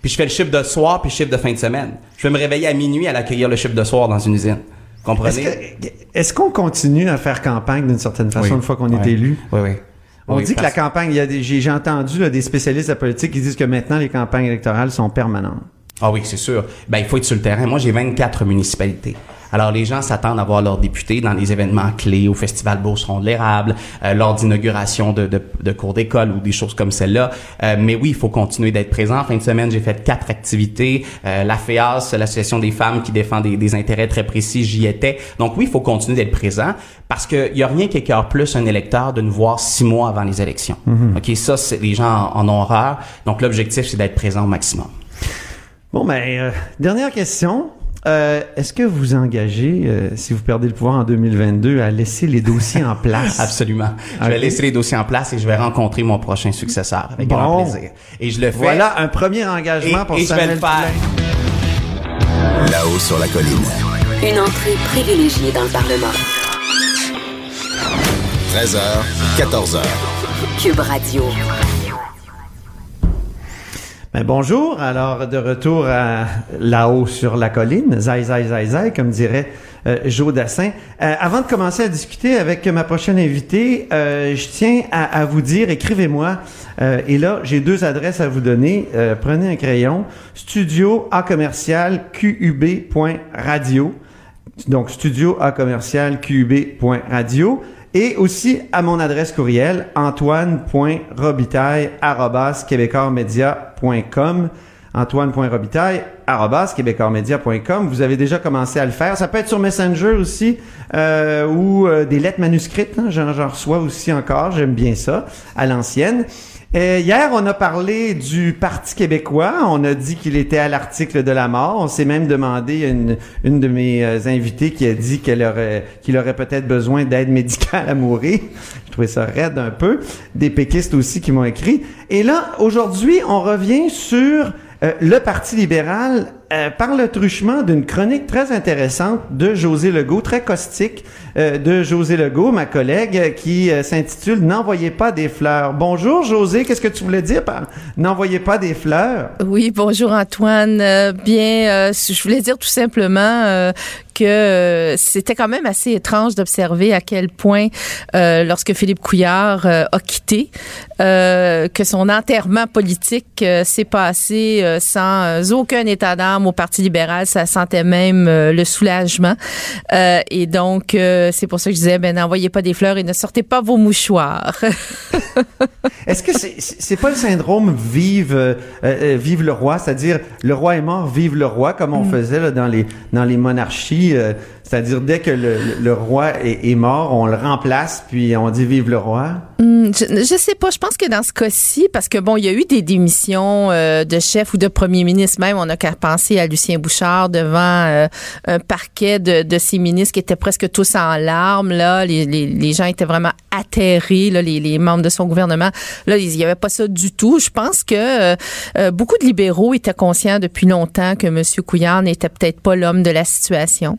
Puis je fais le chiffre de soir puis le chiffre de fin de semaine. Je vais me réveiller à minuit à accueillir le chiffre de soir dans une usine. Est-ce Comprenez? que- est-ce qu'on continue à faire campagne d'une certaine façon Oui. une fois qu'on est Ouais. élu? Oui, oui. On Oui, dit que la campagne, il y a des, j'ai j'ai entendu là, des spécialistes de la politique qui disent que maintenant les campagnes électorales sont permanentes. Ah oui, c'est sûr. Ben, il faut être sur le terrain. Moi, j'ai 24 municipalités. Alors, les gens s'attendent à voir leurs députés dans des événements clés, au Festival Beauceron de l'érable, euh, lors d'inauguration de, de, de cours d'école ou des choses comme celle-là. Euh, mais oui, il faut continuer d'être présent. En fin de semaine, j'ai fait quatre activités. Euh, la FEAS, l'Association des femmes qui défend des, des intérêts très précis, j'y étais. Donc oui, il faut continuer d'être présent parce qu'il y a rien qui écœure plus un électeur de nous voir six mois avant les élections. OK, ça, les gens en, en ont horreur. Donc l'objectif, c'est d'être présent au maximum. Bon, ben, euh, dernière question. Euh, Est-ce que vous engagez, euh, si vous perdez le pouvoir en 2022, à laisser les dossiers en place? Absolument. Je vais laisser les dossiers en place et je vais rencontrer mon prochain successeur avec Bon. grand plaisir. Et je le fais. Voilà un premier engagement Et- pour et je vais Samuel le faire. Là-haut sur la colline. Une entrée privilégiée dans le Parlement. 13h, 14h. Cube Radio. Ben, bonjour. Alors, de retour à là-haut sur la colline, zai, zai, zai, zai, comme dirait euh, Joe Dassin. Euh, avant de commencer à discuter avec ma prochaine invitée, euh, je tiens à, vous dire, écrivez-moi. Euh, et là, j'ai deux adresses à vous donner. Prenez un crayon. Studio à commercial qub.radio. Donc, studio à commercial qub.radio. Et aussi à mon adresse courriel, antoine.robitaille.com. Antoine.robitaille.com. Vous avez déjà commencé à le faire. Ça peut être sur Messenger aussi, euh, ou euh, des lettres manuscrites. Hein. J'en, reçois aussi encore. J'aime bien ça, à l'ancienne. Euh, hier, on a parlé du Parti québécois. On a dit qu'il était à l'article de la mort. On s'est même demandé une, une de mes euh, invitées qui a dit qu'elle aurait, qu'il aurait peut-être besoin d'aide médicale à mourir. Je trouvais ça raide un peu. Des péquistes aussi qui m'ont écrit. Et là, aujourd'hui, on revient sur euh, le Parti libéral euh, par le truchement d'une chronique très intéressante de José Legault, très caustique euh, de José Legault, ma collègue, euh, qui s'intitule N'envoyez pas des fleurs. Bonjour José, qu'est-ce que tu voulais dire par N'envoyez pas des fleurs? Oui, bonjour Antoine. Bien, je voulais dire tout simplement que c'était quand même assez étrange d'observer à quel point, lorsque Philippe Couillard a quitté, que son enterrement politique s'est passé sans aucun état d'âme au Parti libéral. Ça sentait même euh, le soulagement. Euh, et donc, euh, c'est pour ça que je disais, ben n'envoyez pas des fleurs et ne sortez pas vos mouchoirs. Est-ce que c'est c'est pas le syndrome vive vive le roi, c'est-à-dire le roi est mort, vive le roi, comme on faisait là, dans les dans les monarchies. Euh, C'est-à-dire, dès que le, le- roi est, est mort, on le remplace, puis on dit vive le roi? Hmm, je, je sais pas. Je pense que dans ce cas-ci, parce que bon, il y a eu des démissions euh, de chef ou de premier ministre même. On a qu'à penser à Lucien Bouchard devant euh, un parquet de, de ses ministres qui étaient presque tous en larmes. Là, les, les, gens étaient vraiment atterrés. Là, les, les membres de son gouvernement. Là, il y avait pas ça du tout. Je pense que euh, euh, beaucoup de libéraux étaient conscients depuis longtemps que M. Couillard n'était peut-être pas l'homme de la situation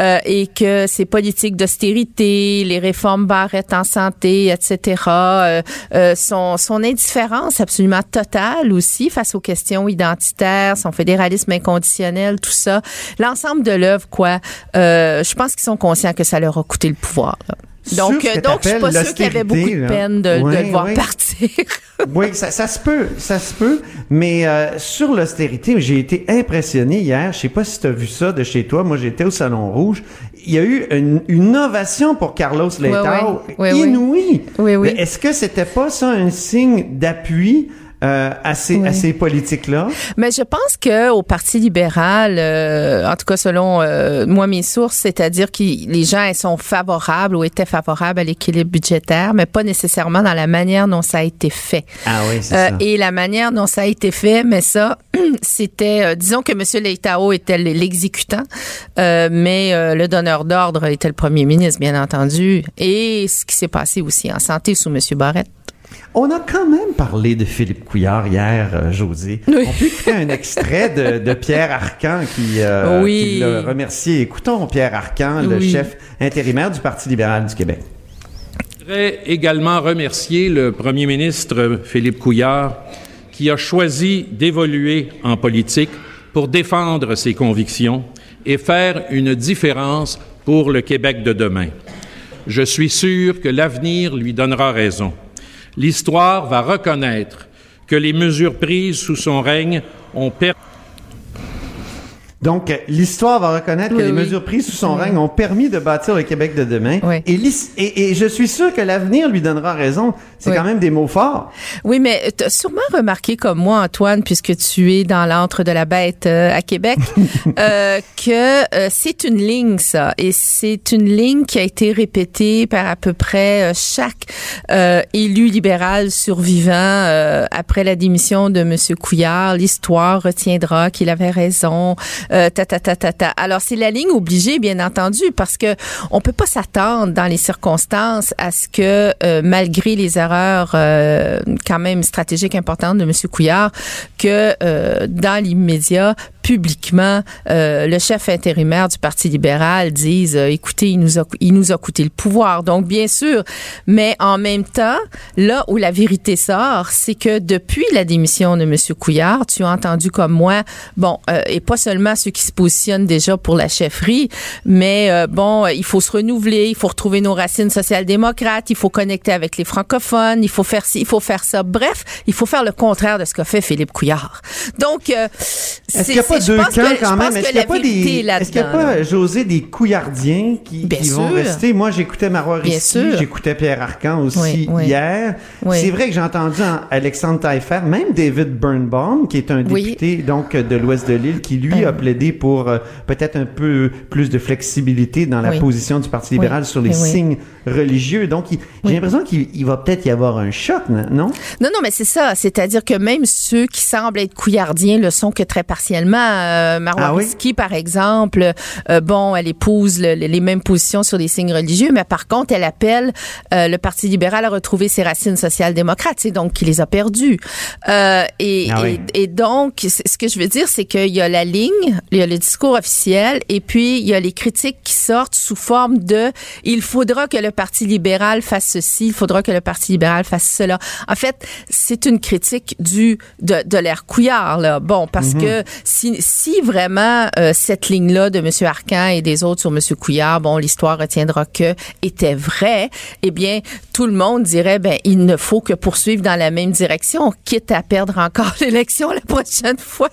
euh, et que ces politiques d'austérité, les réformes Barrette en santé, etc., euh, euh, son, son indifférence absolument totale aussi face aux questions identitaires, son fédéralisme inconditionnel, tout ça, l'ensemble de l'œuvre, quoi. Euh, je pense qu'ils sont conscients que ça leur a coûté le pouvoir. là. Donc, euh, donc je suis pas sûre qu'il y avait beaucoup de peine de, de le voir oui. partir. Oui, ça, ça se peut, ça se peut. Mais euh, sur l'austérité, j'ai été impressionné hier. Je sais pas si tu as vu ça de chez toi. Moi, j'étais au Salon Rouge. Il y a eu une, une ovation pour Carlos Leitao, oui. Inouïe. Oui, oui. Mais Est-ce que c'était pas ça un signe d'appui euh, à ces, Oui. à ces politiques-là? Mais je pense que au Parti libéral, euh, en tout cas selon euh, moi mes sources, c'est-à-dire que les gens ils sont favorables ou étaient favorables à l'équilibre budgétaire, mais pas nécessairement dans la manière dont ça a été fait. Ah oui, c'est ça. et la manière dont ça a été fait, mais ça, c'était, disons que M. Leitao était l'exécutant, mais le donneur d'ordre était le premier ministre, bien entendu, et ce qui s'est passé aussi en santé sous M. Barrette. On a quand même parlé de Philippe Couillard hier, euh, José. Oui. On peut écouter un extrait de, de Pierre Arcan qui, euh, Oui. qui l'a remercié. Écoutons Pierre Arcan, le chef intérimaire du Parti libéral du Québec. Je voudrais également remercier le premier ministre Philippe Couillard qui a choisi d'évoluer en politique pour défendre ses convictions et faire une différence pour le Québec de demain. Je suis sûr que l'avenir lui donnera raison. L'histoire va reconnaître que les mesures prises sous son règne ont permis Donc, euh, l'histoire va reconnaître que les oui. mesures prises sous son Oui. règne ont permis de bâtir le Québec de demain. Oui. Et, l'is- et, et je suis sûr que l'avenir lui donnera raison. C'est quand même des mots forts. Oui, mais tu as sûrement remarqué comme moi, Antoine, puisque tu es dans l'antre de la bête euh, à Québec, euh, que euh, c'est une ligne, ça. Et c'est une ligne qui a été répétée par à peu près chaque élu libéral survivant après la démission de M. Couillard. L'histoire retiendra qu'il avait raison. Euh, ta, ta. Alors, c'est la ligne obligée, bien entendu, parce que on peut pas s'attendre dans les circonstances à ce que, euh, malgré les erreurs euh, quand même stratégiques importantes de M. Couillard, que dans l'immédiat, publiquement, euh, le chef intérimaire du Parti libéral dise, euh, écoutez, il nous, a, il nous a coûté le pouvoir. Donc, bien sûr, mais en même temps, là où la vérité sort, c'est que depuis la démission de M. Couillard, tu as entendu comme moi, bon, euh, et pas seulement ceux qui se positionnent déjà pour la chefferie, mais euh, bon, il faut se renouveler, il faut retrouver nos racines social-démocrates, il faut connecter avec les francophones, il faut faire ci, il faut faire ça. Bref, il faut faire le contraire de ce qu'a fait Philippe Couillard. Donc, euh, Deux camps que- quand même? Est-ce qu'il n'y a pas des, est est-ce qu'il n'y a pas, là. José, des couillardiens qui, vont rester? Moi, j'écoutais Marois j'écoutais Pierre Arcan aussi Oui, oui. hier. Oui. C'est vrai que j'ai entendu en- Alexandre Taillefer, même David Birnbaum, qui est un député donc de l'Ouest de l'île, qui lui a plaidé pour euh, peut-être un peu plus de flexibilité dans la position du Parti libéral sur les signes religieux. Donc, j'ai l'impression qu'il il va peut-être y avoir un choc, non? Non, non, mais c'est ça. C'est-à-dire que même ceux qui semblent être couillardiens le sont que très partiellement. Euh, Marois Ah oui? Par exemple, euh, bon, elle épouse le- les mêmes positions sur les signes religieux, mais par contre, elle appelle euh, le Parti libéral à retrouver ses racines social-démocrates. C'est donc qu'il les a perdues. Euh, et, Ah oui. et, et donc, ce que je veux dire, c'est qu'il y a la ligne, il y a le discours officiel, et puis il y a les critiques qui sortent sous forme de il faudra que le Parti libéral fasse ceci, il faudra que le Parti libéral fasse cela. En fait, c'est une critique du de, de l'ère Couillard, là. Bon, parce que si, si vraiment euh, cette ligne-là de M. Arcan et des autres sur M. Couillard, bon, l'histoire retiendra que était vraie, eh bien, tout le monde dirait, ben, il ne faut que poursuivre dans la même direction, quitte à perdre encore l'élection la prochaine fois.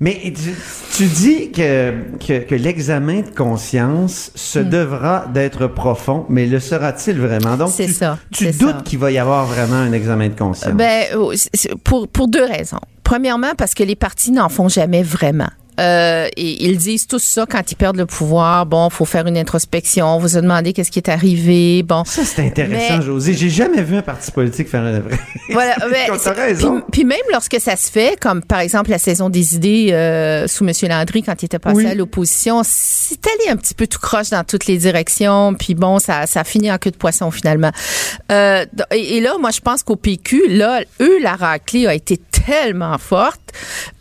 Mais tu, tu dis que, que, que l'examen de conscience se Hmm. devra d'être profond, mais le sera-t-il vraiment? Donc, tu, ça, tu doutes qu'il va y avoir vraiment un examen de conscience. Ben, euh, pour, pour deux raisons. Premièrement, parce que les partis n'en font jamais vraiment. Euh, et ils disent tout ça quand ils perdent le pouvoir. Bon, faut faire une introspection. On vous a demandé qu'est-ce qui est arrivé. Bon. Ça, c'est intéressant, Mais- José. J'ai jamais vu un parti politique faire un vrai. Voilà, c'est- raison. Puis, même lorsque ça se fait, comme par exemple la saison des idées euh, sous M. Landry quand il était passé Oui. à l'opposition, c'est allé un petit peu tout croche dans toutes les directions. Puis bon, ça, ça a fini en queue de poisson finalement. Euh, et, et là, moi, je pense qu'au PQ, là, eux, la raclée a été tellement forte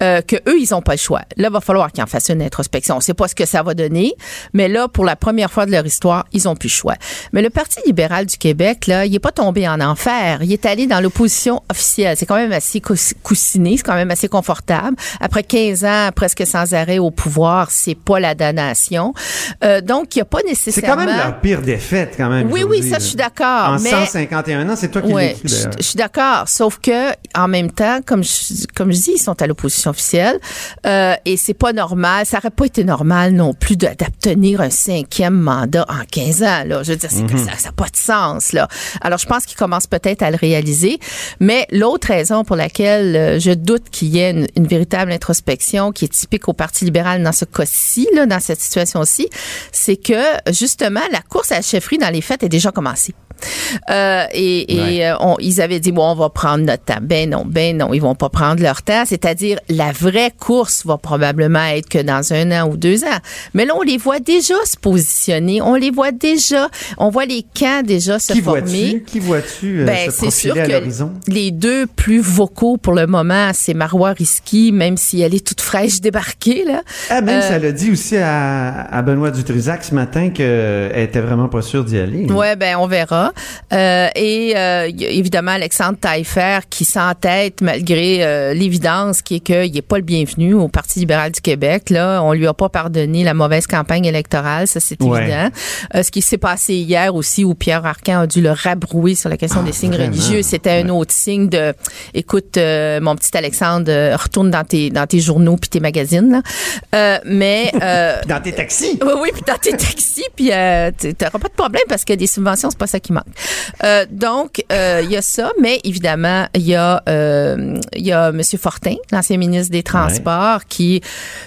euh, que eux, ils ont pas le choix. Là, il va falloir qu'ils en fassent une introspection. On sait pas ce que ça va donner, mais là, pour la première fois de leur histoire, ils ont plus le choix. Mais le Parti libéral du Québec, là, il est pas tombé en enfer. Il est allé dans l'opposition officielle. C'est quand même assez cous- coussiné, c'est quand même assez confortable. Après 15 ans, presque sans arrêt au pouvoir, c'est pas la damnation. Euh, donc, il n'y a pas C'est nécessairement... quand même leur pire défaite, quand même. Oui, oui, ça, je suis d'accord. En mais... 151 ans, c'est toi qui Ouais, l'écris, je suis d'accord. Sauf que en même temps, comme je, comme je dis, ils sont à l'opposition officielle euh, et c'est pas normal. Ça aurait pas été normal non plus d'obtenir un cinquième mandat en 15 ans. Là, je veux dire, que ça n'a pas de sens. Là. Alors, je pense qu'ils commencent peut-être à le réaliser. Mais l'autre raison pour laquelle euh, je doute qu'il y ait une, une véritable introspection qui est typique au Parti libéral dans ce cas-ci, dans cette situation-ci, c'est que justement la course à la chefferie dans les faits est déjà commencée. Euh, et et Ouais. euh, on- ils avaient dit bon on va prendre notre temps. Ben non, ben non, ils vont pas prendre leur temps. C'est-à-dire la vraie course va probablement être que dans un an ou deux ans. Mais là on les voit déjà se positionner, on les voit déjà, on voit les camps déjà se Qui former. vois-tu? Qui vois-tu euh, Ben, se c'est sûr à que l'horizon? les deux plus vocaux pour le moment, c'est Marois Risky, même si elle est toute fraîche débarquée là. Ah, même Euh, ça l'a dit aussi à, à Benoît Dutrisac ce matin qu'elle était vraiment pas sûre d'y aller. Ouais, ben on verra. Euh, et euh, il y a évidemment Alexandre Taillefer qui s'entête malgré euh, l'évidence qui est qu'il n'est pas le bienvenu au Parti libéral du Québec. Là, on lui a pas pardonné la mauvaise campagne électorale, ça c'est Ouais. évident. Euh, ce qui s'est passé hier aussi où Pierre Arcan a dû le rabrouer sur la question Ah, des signes vraiment? religieux, c'était un autre signe de écoute mon petit Alexandre retourne dans tes dans tes journaux puis tes magazines là. Mais Dans tes taxis? oui, oui, puis dans tes taxis, puis tu n'auras pas de problème parce que des subventions, c'est pas ça qui manque. Euh, donc, euh, il y a ça, mais évidemment, il y a euh, il y a M. Fortin, l'ancien ministre des Transports, qui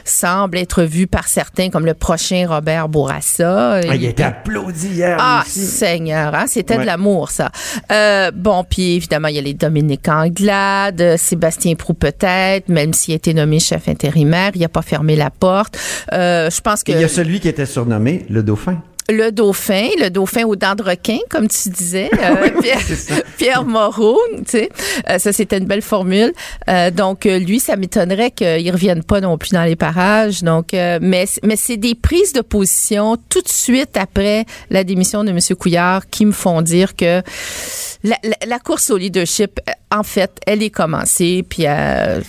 semble être vu par certains comme le prochain Robert Bourassa. Ah, il a été applaudi hier. Ah, aussi. Seigneur, hein, c'était Ouais. de l'amour, ça. Euh, bon, puis évidemment, il y a les Dominique Anglade, euh, Sébastien Prou peut-être, même s'il a été nommé chef intérimaire, il n'a pas fermé la porte. Euh, je pense que Et il y a celui qui était surnommé le dauphin. Le dauphin, le dauphin aux dents de requin, comme tu disais, euh, Pierre. Pierre Moreau, tu sais, Euh, ça c'était une belle formule. Euh, donc lui, ça m'étonnerait qu'il revienne pas non plus dans les parages. Donc, euh, mais mais c'est des prises de position tout de suite après la démission de M. Couillard qui me font dire que la, la- la course au leadership, en fait, elle est commencée, puis euh,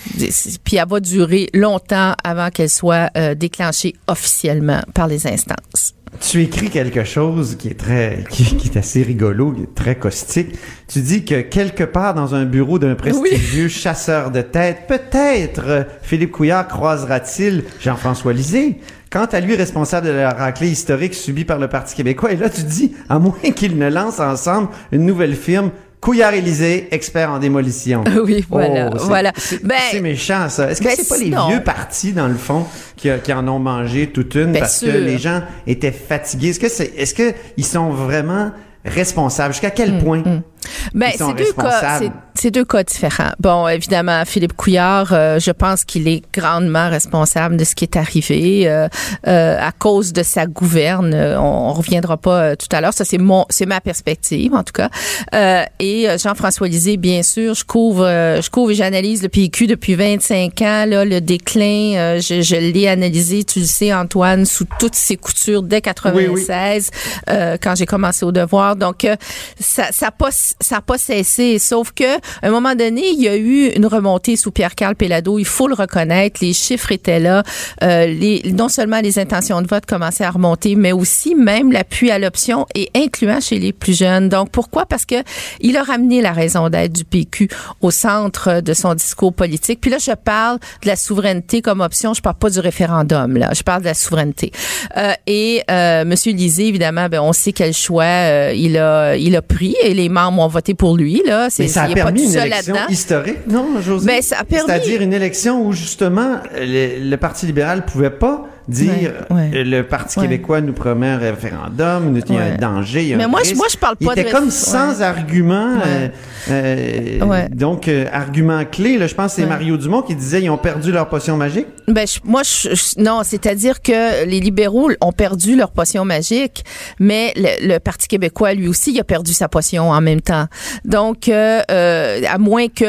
puis elle va durer longtemps avant qu'elle soit euh, déclenchée officiellement par les instances. Tu écris quelque chose qui est très, qui, qui est assez rigolo, qui est très caustique. Tu dis que quelque part dans un bureau d'un prestigieux chasseur de tête, peut-être euh, Philippe Couillard croisera-t-il Jean-François Lisée. Quant à lui, responsable de la raclée historique subie par le Parti québécois, et là tu dis, à moins qu'ils ne lancent ensemble une nouvelle firme, Couillard-Élysée, expert en démolition. Oui, voilà, Oh, c'est- voilà. C'est Ben, c'est méchant, ça. Est-ce que ben, c'est pas les vieux partis, dans le fond, qui, qui en ont mangé toute une Bien parce que les gens étaient fatigués? Est-ce que c'est, est-ce que ils sont vraiment responsables? Jusqu'à quel Hum, point? Ben, c'est deux cas, c'est, deux cas différents. Bon, évidemment, Philippe Couillard, euh, je pense qu'il est grandement responsable de ce qui est arrivé euh, euh, à cause de sa gouverne. Euh, On, on reviendra pas euh, tout à l'heure. Ça, c'est mon, c'est ma perspective en tout cas. Euh, et Jean-François Lisée, bien sûr, je couvre, euh, je couvre et j'analyse le PQ depuis 25 ans. Là, le déclin, euh, je, je l'ai analysé, tu le sais, Antoine, sous toutes ses coutures dès 96, euh, quand j'ai commencé au devoir. Donc, euh, ça, ça a pas, ça a pas cessé. Sauf que, à un moment donné, il y a eu une remontée sous Pierre-Carl Pellado. Il faut le reconnaître. Les chiffres étaient là. Euh, les, non seulement les intentions de vote commençaient à remonter, mais aussi même l'appui à l'option et incluant chez les plus jeunes. Donc, pourquoi? Parce que il a ramené la raison d'être du PQ au centre de son discours politique. Puis là, je parle de la souveraineté comme option. Je parle pas du référendum, là. Je parle de la souveraineté. Euh, et euh, Monsieur Lisée, évidemment, ben, on sait quel choix euh, il a, il a pris et les membres ont voté pour lui. Là, Mais ça a pas une élection historique, non, José? Ben, ça a permis- C'est-à-dire une élection où, justement, le, le Parti libéral pouvait pas dire Ouais, ouais. euh, le Parti Ouais. québécois nous promet un référendum, il y a un danger, il y a Mais un moi, je- moi, je parle Il pas de était réf- comme ouais. sans argument. euh, euh, Ouais. Donc, euh, argument clé, là, je pense que c'est Ouais. Mario Dumont qui disait ils ont perdu leur potion magique. Ben, je- moi, je, je- non, c'est-à-dire que les libéraux ont perdu leur potion magique, mais le, le Parti québécois, lui aussi, il a perdu sa potion en même temps. Donc, euh, euh, à moins que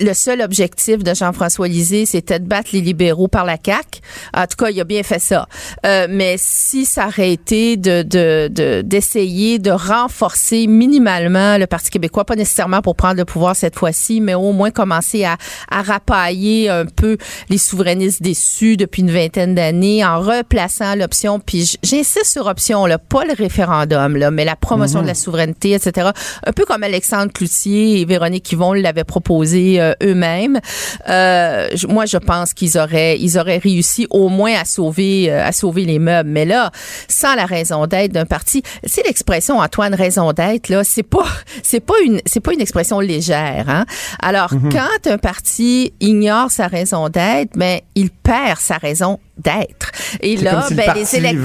le seul objectif de Jean-François Lisée, c'était de battre les libéraux par la CAQ. En tout cas, il a bien fait ça. Euh, mais si ça aurait été de de- de- d'essayer de, renforcer minimalement le Parti québécois, pas nécessairement pour prendre le pouvoir cette fois-ci, mais au moins commencer à, à rapailler un peu les souverainistes déçus depuis une vingtaine d'années en replaçant l'option, puis j'insiste sur option, là, pas le référendum, là, mais la promotion de la souveraineté, etc. Un peu comme Alexandre Cloutier et Véronique Yvon l'avaient proposé euh, eux-mêmes. Euh, moi, je pense qu'ils auraient, ils auraient réussi au moins à sauver, euh, à sauver les meubles. Mais là, sans la raison d'être d'un parti, c'est l'expression Antoine raison d'être là, c'est pas, c'est pas une, c'est pas une expression légère. Hein? Alors, quand un parti ignore sa raison d'être, ben il perd sa raison d'être. Et là, comme si ben le les électeurs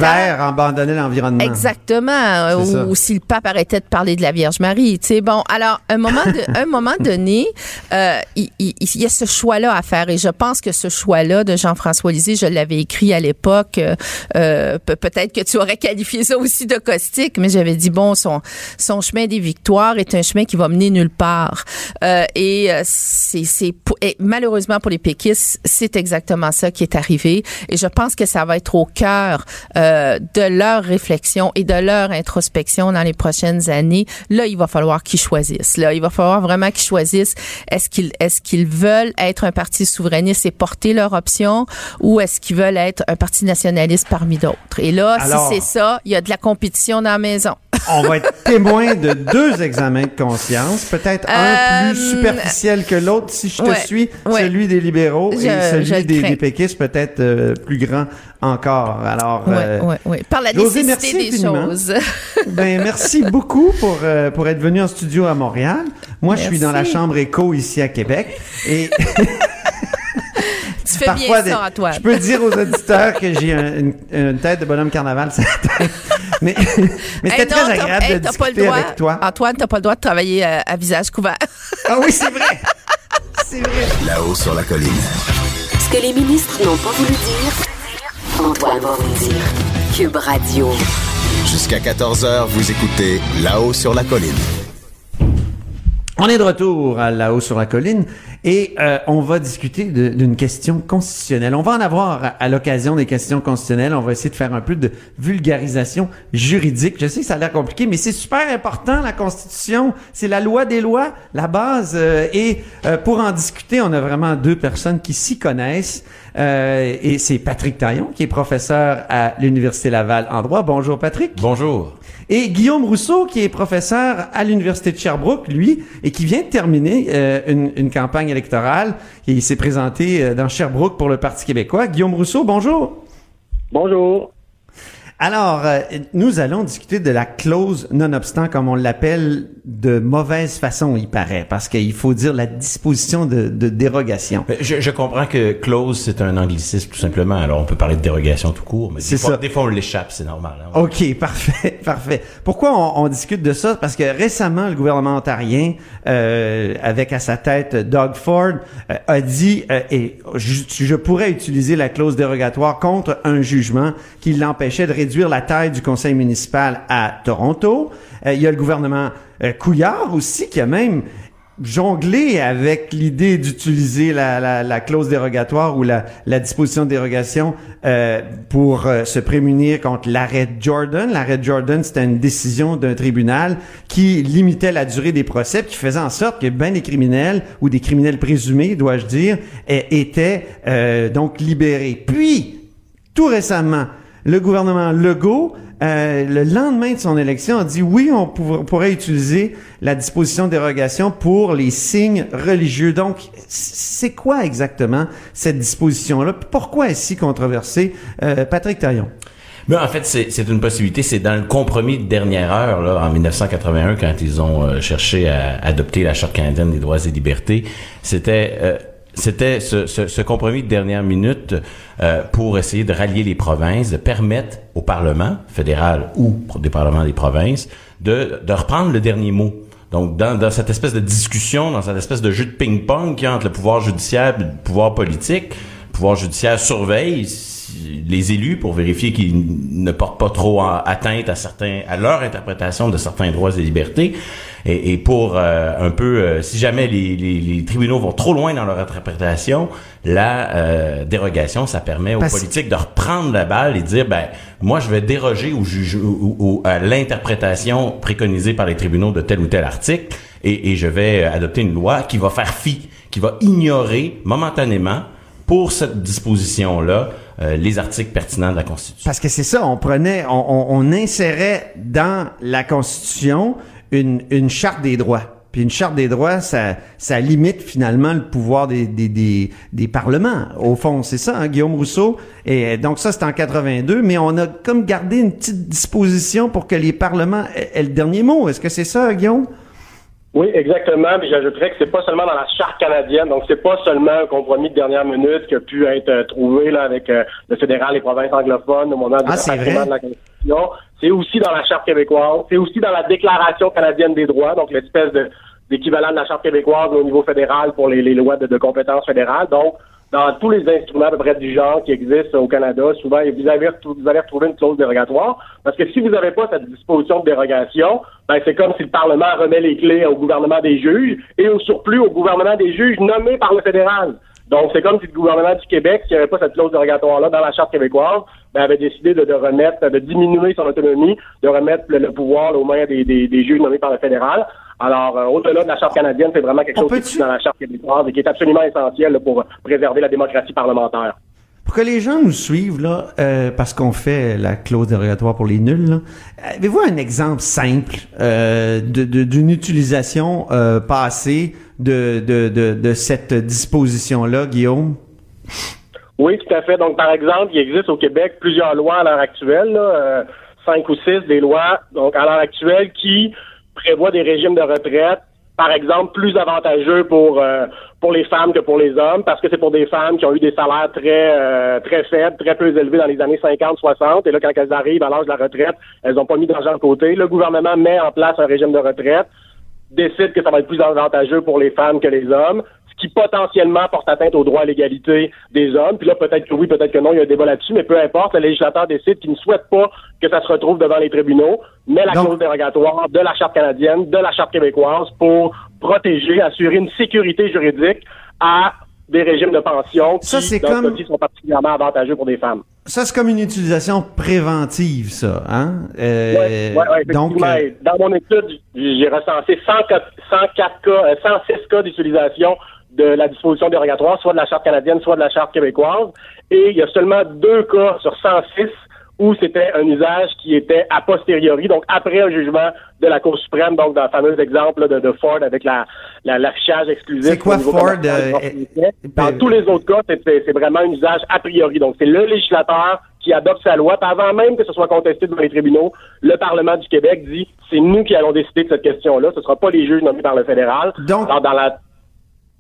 l'environnement. Exactement. euh, ça. Ou, si le pape arrêtait de parler de la Vierge Marie. Tu sais, bon, alors, un moment, de, un moment donné, euh, il, il- il y a ce choix-là à faire. Et je pense que ce choix-là de Jean-François Lisée, je l'avais écrit à l'époque. euh, euh, pe- Peut-être que tu aurais qualifié ça aussi de caustique, mais j'avais dit, bon, son, son chemin des victoires est un chemin qui va mener nulle part. Euh, et euh, c'est malheureusement pour les péquistes, c'est exactement ça qui est arrivé. Et je pense que ça va être au cœur euh, de leur réflexion et de leur introspection dans les prochaines années. Là, il va falloir qu'ils choisissent. Là, il va falloir vraiment qu'ils choisissent. Est-ce qu'ils est-ce qu'ils veulent être un parti souverainiste et porter leur option, ou est-ce qu'ils veulent être un parti nationaliste parmi d'autres? Et là, Alors- si c'est ça, il y a de la compétition dans la maison. On va être témoin de deux examens de conscience, peut-être un Euh, plus superficiel que l'autre, si je te ouais, suis, ouais. celui des libéraux Je- et celui je des, des péquistes, peut-être euh, plus grand encore. Alors, Ouais, euh, ouais, ouais. Par la José, nécessité merci des infiniment. choses. ben merci beaucoup pour euh, pour être venu en studio à Montréal. Moi, je suis dans la chambre éco ici à Québec et tu fais parfois bien ça, Antoine. je peux dire aux auditeurs que j'ai un- une, une tête de bonhomme carnaval sur la tête. Mais mais c'était Hey, très agréable hey, de t'as pas le discuter droit. avec toi. Antoine, t'as pas le droit de travailler euh, à visage couvert. Ah oui, c'est vrai. C'est vrai. Là-haut sur la colline. Que les ministres n'ont pas voulu dire, Antoine va vous dire. Cube Radio. Jusqu'à 14h, vous écoutez Là-haut sur la colline. On est de retour à là-haut sur la colline et euh, on va discuter d'une question constitutionnelle. On va en avoir à, à l'occasion des questions constitutionnelles. On va essayer de faire un peu de vulgarisation juridique. Je sais que ça a l'air compliqué, mais c'est super important la Constitution. C'est la loi des lois, la base. euh, et euh, pour en discuter, on a vraiment deux personnes qui s'y connaissent. Euh, et c'est Patrick Taillon qui est professeur à l'Université Laval en droit. Bonjour Patrick. Bonjour. Et Guillaume Rousseau, qui est professeur à l'Université de Sherbrooke, lui, et qui vient de terminer euh, une, une campagne électorale. Et il s'est présenté euh, dans Sherbrooke pour le Parti québécois. Guillaume Rousseau, bonjour. Bonjour. Alors, euh, nous allons discuter de la clause non-obstant, comme on l'appelle, de mauvaise façon, il paraît, parce qu'il faut dire la disposition de, de dérogation. Je, je comprends que clause, c'est un anglicisme tout simplement. Alors, on peut parler de dérogation tout court, mais C'est des fois, ça. des fois, on l'échappe, c'est normal. hein. OK, parfait, parfait. Pourquoi on, on discute de ça? Parce que récemment, le gouvernement ontarien, euh, avec à sa tête Doug Ford, euh, a dit, euh, et je, je pourrais utiliser la clause dérogatoire contre un jugement qui l'empêchait de réduire la taille du conseil municipal à Toronto. Euh, il y a le gouvernement euh, Couillard aussi qui a même jonglé avec l'idée d'utiliser la, la, la clause dérogatoire ou la, disposition de dérogation euh, pour se prémunir contre l'arrêt Jordan. L'arrêt Jordan, c'était une décision d'un tribunal qui limitait la durée des procès, qui faisait en sorte que ben des criminels ou des criminels présumés, dois-je dire, étaient donc libérés. Puis, tout récemment, le gouvernement Legault, euh, le lendemain de son élection, a dit oui, on, pour- on pourrait utiliser la disposition dérogation pour les signes religieux. Donc, c'est quoi exactement cette disposition-là? Pourquoi est-ce si controversée? Euh, Patrick Taillon. Mais en fait, c'est c'est une possibilité. C'est dans le compromis de dernière heure, là, en 1981, quand ils ont euh, cherché à adopter la Charte canadienne des droits et libertés. C'était euh, c'était ce, ce- ce compromis de dernière minute euh, pour essayer de rallier les provinces, de permettre au Parlement fédéral ou des parlements des provinces de, de reprendre le dernier mot. Donc, dans, dans cette espèce de discussion, dans cette espèce de jeu de ping-pong a entre le pouvoir judiciaire et le pouvoir politique, le pouvoir judiciaire surveille les élus pour vérifier qu'ils ne portent pas trop atteinte à certains, à leur interprétation de certains droits et libertés. Et, et pour euh, un peu, euh, si jamais les, les- les tribunaux vont trop loin dans leur interprétation, la euh, dérogation, ça permet aux Parce- politiques de reprendre la balle et dire, ben, moi, je vais déroger au juge, ou, ou- à l'interprétation préconisée par les tribunaux de tel ou tel article, et, et je vais adopter une loi qui va faire fi, qui va ignorer momentanément pour cette disposition-là euh, les articles pertinents de la Constitution. Parce que c'est ça, on prenait, on, on- insérait dans la Constitution une, une charte des droits. Puis une charte des droits, ça, ça limite finalement le pouvoir des, des, des, des parlements. Au fond, c'est ça, hein, Guillaume Rousseau? Et donc ça, c'est en 82, mais on a comme gardé une petite disposition pour que les parlements aient le dernier mot. Est-ce que c'est ça, Guillaume? Oui, exactement. Puis j'ajouterais que c'est pas seulement dans la charte canadienne, donc c'est pas seulement un compromis de dernière minute qui a pu être euh, trouvé là avec euh, le fédéral et les provinces anglophones au moment du Ah, vrai? de la Constitution. C'est aussi dans la charte québécoise. C'est aussi dans la Déclaration canadienne des droits, donc l'espèce de d'équivalent de la charte québécoise au niveau fédéral pour les, les lois de, de compétences fédérales. Donc, dans tous les instruments à peu près du genre qui existent au Canada, souvent, vous vous allez retrouver une clause dérogatoire. Parce que si vous n'avez pas cette disposition de dérogation, ben, c'est comme si le Parlement remet les clés au gouvernement des juges et au surplus au gouvernement des juges nommés par le fédéral. Donc, c'est comme si le gouvernement du Québec, s'il n'y avait pas cette clause dérogatoire-là dans la Charte québécoise, ben, avait décidé de, de remettre, de diminuer son autonomie, de remettre le, le pouvoir là, aux mains des, des, des juges nommés par le fédéral. Alors, euh, au-delà de la Charte canadienne, c'est vraiment quelque On chose qui est dans la Charte québécoise et qui est absolument essentiel là, pour préserver la démocratie parlementaire. Pour que les gens nous suivent, là, euh, parce qu'on fait la clause dérogatoire pour les nuls, avez-vous un exemple simple euh, d'une utilisation euh, passée de, de, de, de cette disposition-là, Guillaume? Oui, tout à fait. Donc, par exemple, il existe au Québec plusieurs lois à l'heure actuelle, là, euh, cinq ou six des lois, donc à l'heure actuelle, qui prévoient des régimes de retraite, par exemple, plus avantageux pour euh, pour les femmes que pour les hommes, parce que c'est pour des femmes qui ont eu des salaires très euh, très faibles, très peu élevés dans les années 50-60, et là, quand elles arrivent à l'âge de la retraite, elles n'ont pas mis d'argent de côté. Le gouvernement met en place un régime de retraite, décide que ça va être plus avantageux pour les femmes que les hommes, qui potentiellement porte atteinte au droit à l'égalité des hommes. Puis là, peut-être que oui, peut-être que non, il y a un débat là-dessus, mais peu importe, le législateur décide qu'il ne souhaite pas que ça se retrouve devant les tribunaux, mais la clause dérogatoire de la Charte canadienne, de la Charte québécoise pour protéger, assurer une sécurité juridique à des régimes de pension qui, Ça, dans comme- sont particulièrement avantageux pour des femmes. Ça, c'est comme une utilisation préventive, ça, hein? Euh, Ouais, ouais, ouais, donc, euh, Dans mon étude, j'ai recensé 100 cas- 104 cas, euh, 106 cas d'utilisation de la disposition dérogatoire, soit de la Charte canadienne, soit de la Charte québécoise. Et il y a seulement deux cas sur 106 où c'était un usage qui était a posteriori, donc après un jugement de la Cour suprême, donc dans le fameux exemple de, de Ford avec la la- l'affichage exclusif. C'est quoi Ford, euh, propriétés. Dans tous les autres cas, c'est- vraiment un usage a priori. Donc, c'est le législateur qui adopte sa loi. Avant même que ce soit contesté devant les tribunaux, le Parlement du Québec dit c'est nous qui allons décider de cette question-là. Ce ne sera pas les juges nommés par le fédéral. Donc, Alors, dans la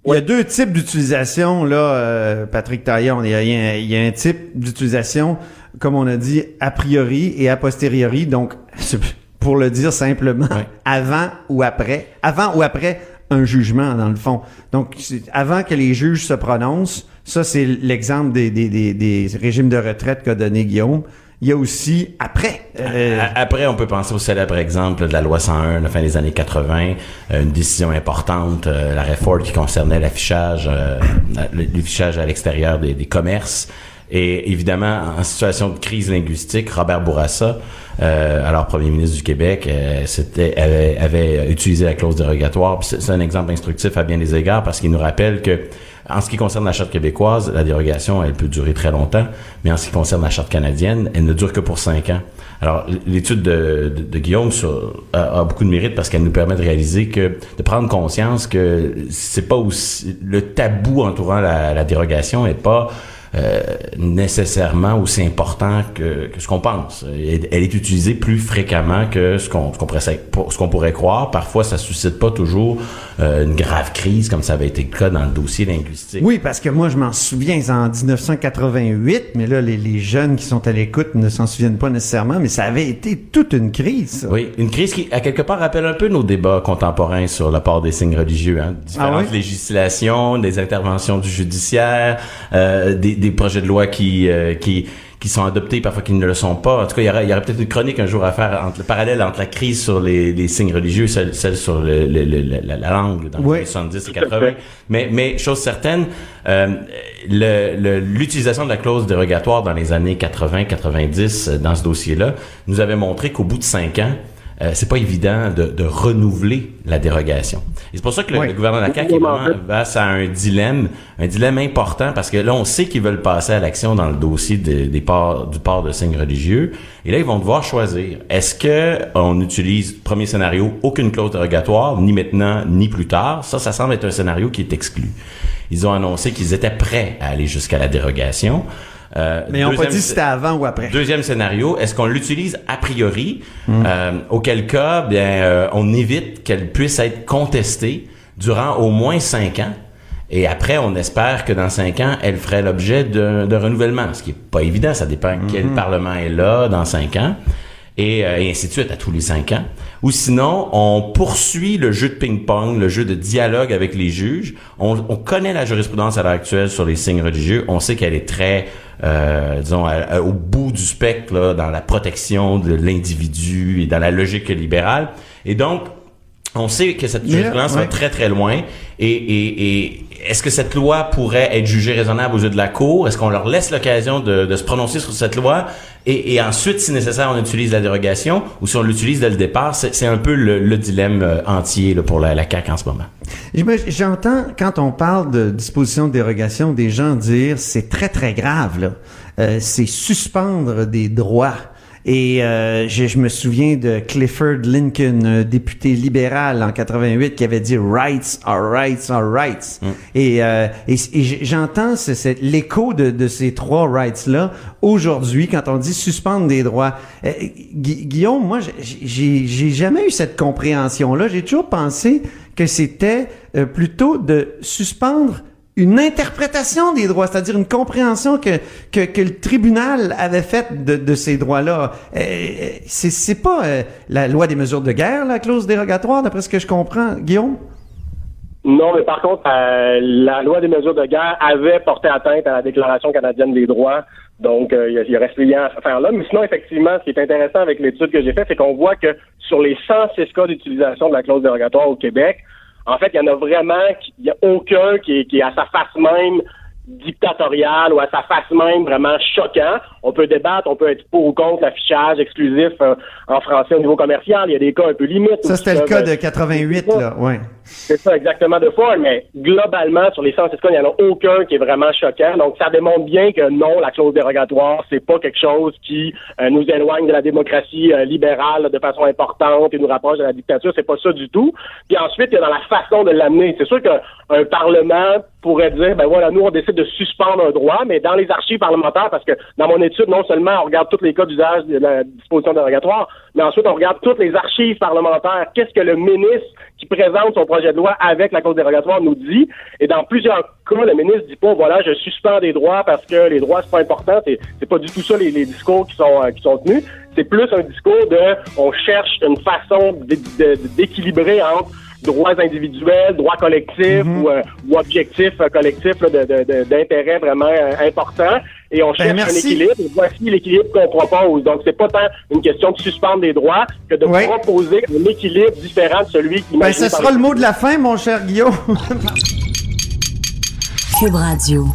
Il y a deux types d'utilisation, là, euh, Patrick Taillon. Il y, a, il y un type d'utilisation, comme on a dit, a priori et a posteriori. Donc, pour le dire simplement, avant ou après, avant ou après un jugement, dans le fond. Donc, avant que les juges se prononcent, ça, c'est l'exemple des, des, des, des régimes de retraite qu'a donné Guillaume. Il y a aussi après. euh, A- Après, on peut penser au célèbre exemple de la loi 101, la fin des années 80, euh, une décision importante, euh, l'arrêt Ford qui concernait l'affichage, euh, l'affichage à l'extérieur des, des commerces. Et évidemment, en situation de crise linguistique, Robert Bourassa, euh, alors premier ministre du Québec, euh, avait, avait utilisé la clause dérogatoire. C'est un exemple instructif à bien des égards parce qu'il nous rappelle que en ce qui concerne la charte québécoise, la dérogation, elle peut durer très longtemps, mais en ce qui concerne la charte canadienne, elle ne dure que pour cinq ans. Alors, l'étude de, Guillaume a, beaucoup de mérite parce qu'elle nous permet de réaliser que, de prendre conscience que c'est pas aussi, le tabou entourant la, la dérogation est pas nécessairement aussi important que, que ce qu'on pense. Elle, elle est utilisée plus fréquemment que ce qu'on qu'on pourrait, ce qu'on pourrait croire. Parfois, ça suscite pas toujours euh, une grave crise comme ça avait été le cas dans le dossier linguistique. Oui, parce que moi, je m'en souviens, en 1988, mais là, les, les jeunes qui sont à l'écoute ne s'en souviennent pas nécessairement, mais ça avait été toute une crise. ça. Oui, une crise qui, à quelque part, rappelle un peu nos débats contemporains sur la part des signes religieux. Hein? Différentes Ah oui? législations, des interventions du judiciaire, euh, des, des projets de loi qui, euh, qui, qui sont adoptés, parfois qui ne le sont pas. En tout cas, il y aurait, il y aurait peut-être une chronique un jour à faire entre le parallèle entre la crise sur les, les signes religieux, celle, celle sur le, le- le- la, la langue dans les Oui. années 70 et 80. Mais, mais chose certaine, euh, le- le- l'utilisation de la clause dérogatoire dans les années 80-90 euh, dans ce dossier-là nous avait montré qu'au bout de cinq ans, euh, c'est pas évident de, de renouveler la dérogation. Et c'est pour ça que le, Oui. le gouvernement de la CAQ est vraiment face à un dilemme, un dilemme important parce que là, on sait qu'ils veulent passer à l'action dans le dossier de- des ports, du port de signes religieux. Et là, ils vont devoir choisir. Est-ce que on utilise, premier scénario, aucune clause dérogatoire, ni maintenant, ni plus tard? Ça, ça semble être un scénario qui est exclu. Ils ont annoncé qu'ils étaient prêts à aller jusqu'à la dérogation. Euh, Mais n'ont pas deuxième dit si c'était avant ou après. Deuxième scénario, est-ce qu'on l'utilise a priori, Hmm. euh, auquel cas, bien, euh, on évite qu'elle puisse être contestée durant au moins cinq ans. Et après, on espère que dans cinq ans, elle ferait l'objet d'un d'un renouvellement, ce qui est pas évident. Ça dépend quel Hmm. parlement est là dans cinq ans. Et, euh, et ainsi de suite à tous les cinq ans. Ou sinon, on poursuit le jeu de ping-pong, le jeu de dialogue avec les juges. On, on connaît la jurisprudence à l'heure actuelle sur les signes religieux. On sait qu'elle est très, euh, disons, au bout du spectre là, dans la protection de l'individu et dans la logique libérale. Et donc, on sait que cette jurisprudence va ouais. très très loin. Et, et, et est-ce que cette loi pourrait être jugée raisonnable aux yeux de la Cour? Est-ce qu'on leur laisse l'occasion de, de se prononcer sur cette loi? Et, et ensuite, si nécessaire, on utilise la dérogation ou si on l'utilise dès le départ? C'est c'est un peu le, le dilemme euh, entier là, pour la, la CAQ en ce moment. Je me- J'entends, quand on parle de disposition de dérogation, des gens dire c'est très, très grave, là. Euh, c'est suspendre des droits. Et euh, je, je me souviens de Clifford Lincoln, député libéral en 88, qui avait dit rights are rights are rights. Et, euh, et, et j'entends l'écho de, de ces trois rights-là aujourd'hui quand on dit suspendre des droits. Euh, Gui- Guillaume, moi, j'ai- j'ai j'ai jamais eu cette compréhension-là. J'ai toujours pensé que c'était euh, plutôt de suspendre une interprétation des droits, c'est-à-dire une compréhension que, que, que le tribunal avait faite de, de ces droits-là. Euh, c'est, c'est pas euh, la loi des mesures de guerre, la clause dérogatoire, d'après ce que je comprends, Guillaume? Non, mais par contre, euh, la loi des mesures de guerre avait porté atteinte à la Déclaration canadienne des droits. Donc, euh, il il y aurait ce lien à faire là. Mais sinon, effectivement, ce qui est intéressant avec l'étude que j'ai faite, c'est qu'on voit que sur les 106 cas d'utilisation de la clause dérogatoire au Québec, en fait, il y en a vraiment, il n'y a aucun qui est, qui est à sa face même dictatorial ou à sa face même vraiment choquant. On peut débattre, on peut être pour ou contre l'affichage exclusif euh, en français au niveau commercial. Il y a des cas un peu limites. Ça, c'était le cas de 88, là, ouais. c'est ça, exactement, de Ford, mais globalement, sur les 106 cas, il n'y en a aucun qui est vraiment choquant. Donc, ça démontre bien que non, la clause dérogatoire, c'est pas quelque chose qui euh, nous éloigne de la démocratie euh, libérale de façon importante et nous rapproche de la dictature. C'est pas ça du tout. Puis ensuite, il y a dans la façon de l'amener. C'est sûr qu'un parlement pourrait dire, ben voilà, nous, on décide de suspendre un droit, mais dans les archives parlementaires, parce que dans mon étude, non seulement on regarde tous les cas d'usage de la disposition dérogatoire, mais ensuite on regarde toutes les archives parlementaires. Qu'est-ce que le ministre qui présente son projet de loi avec la clause dérogatoire nous dit? Et dans plusieurs cas, le ministre dit pas, voilà, je suspends des droits parce que les droits, c'est pas important. C'est, c'est pas du tout ça les, les discours qui sont, euh, qui sont tenus. C'est plus un discours de, on cherche une façon d'équilibrer entre droits individuels, droits collectifs ou, euh, ou objectifs euh, collectifs là, de, de- de- d'intérêt vraiment euh, important. Et on cherche un équilibre. Et voici l'équilibre qu'on propose. Donc, c'est pas tant une question de suspendre des droits que de Ouais. proposer un équilibre différent de celui qui Ben, ce sera le mot de la fin, mon cher Guillaume. Cube Radio.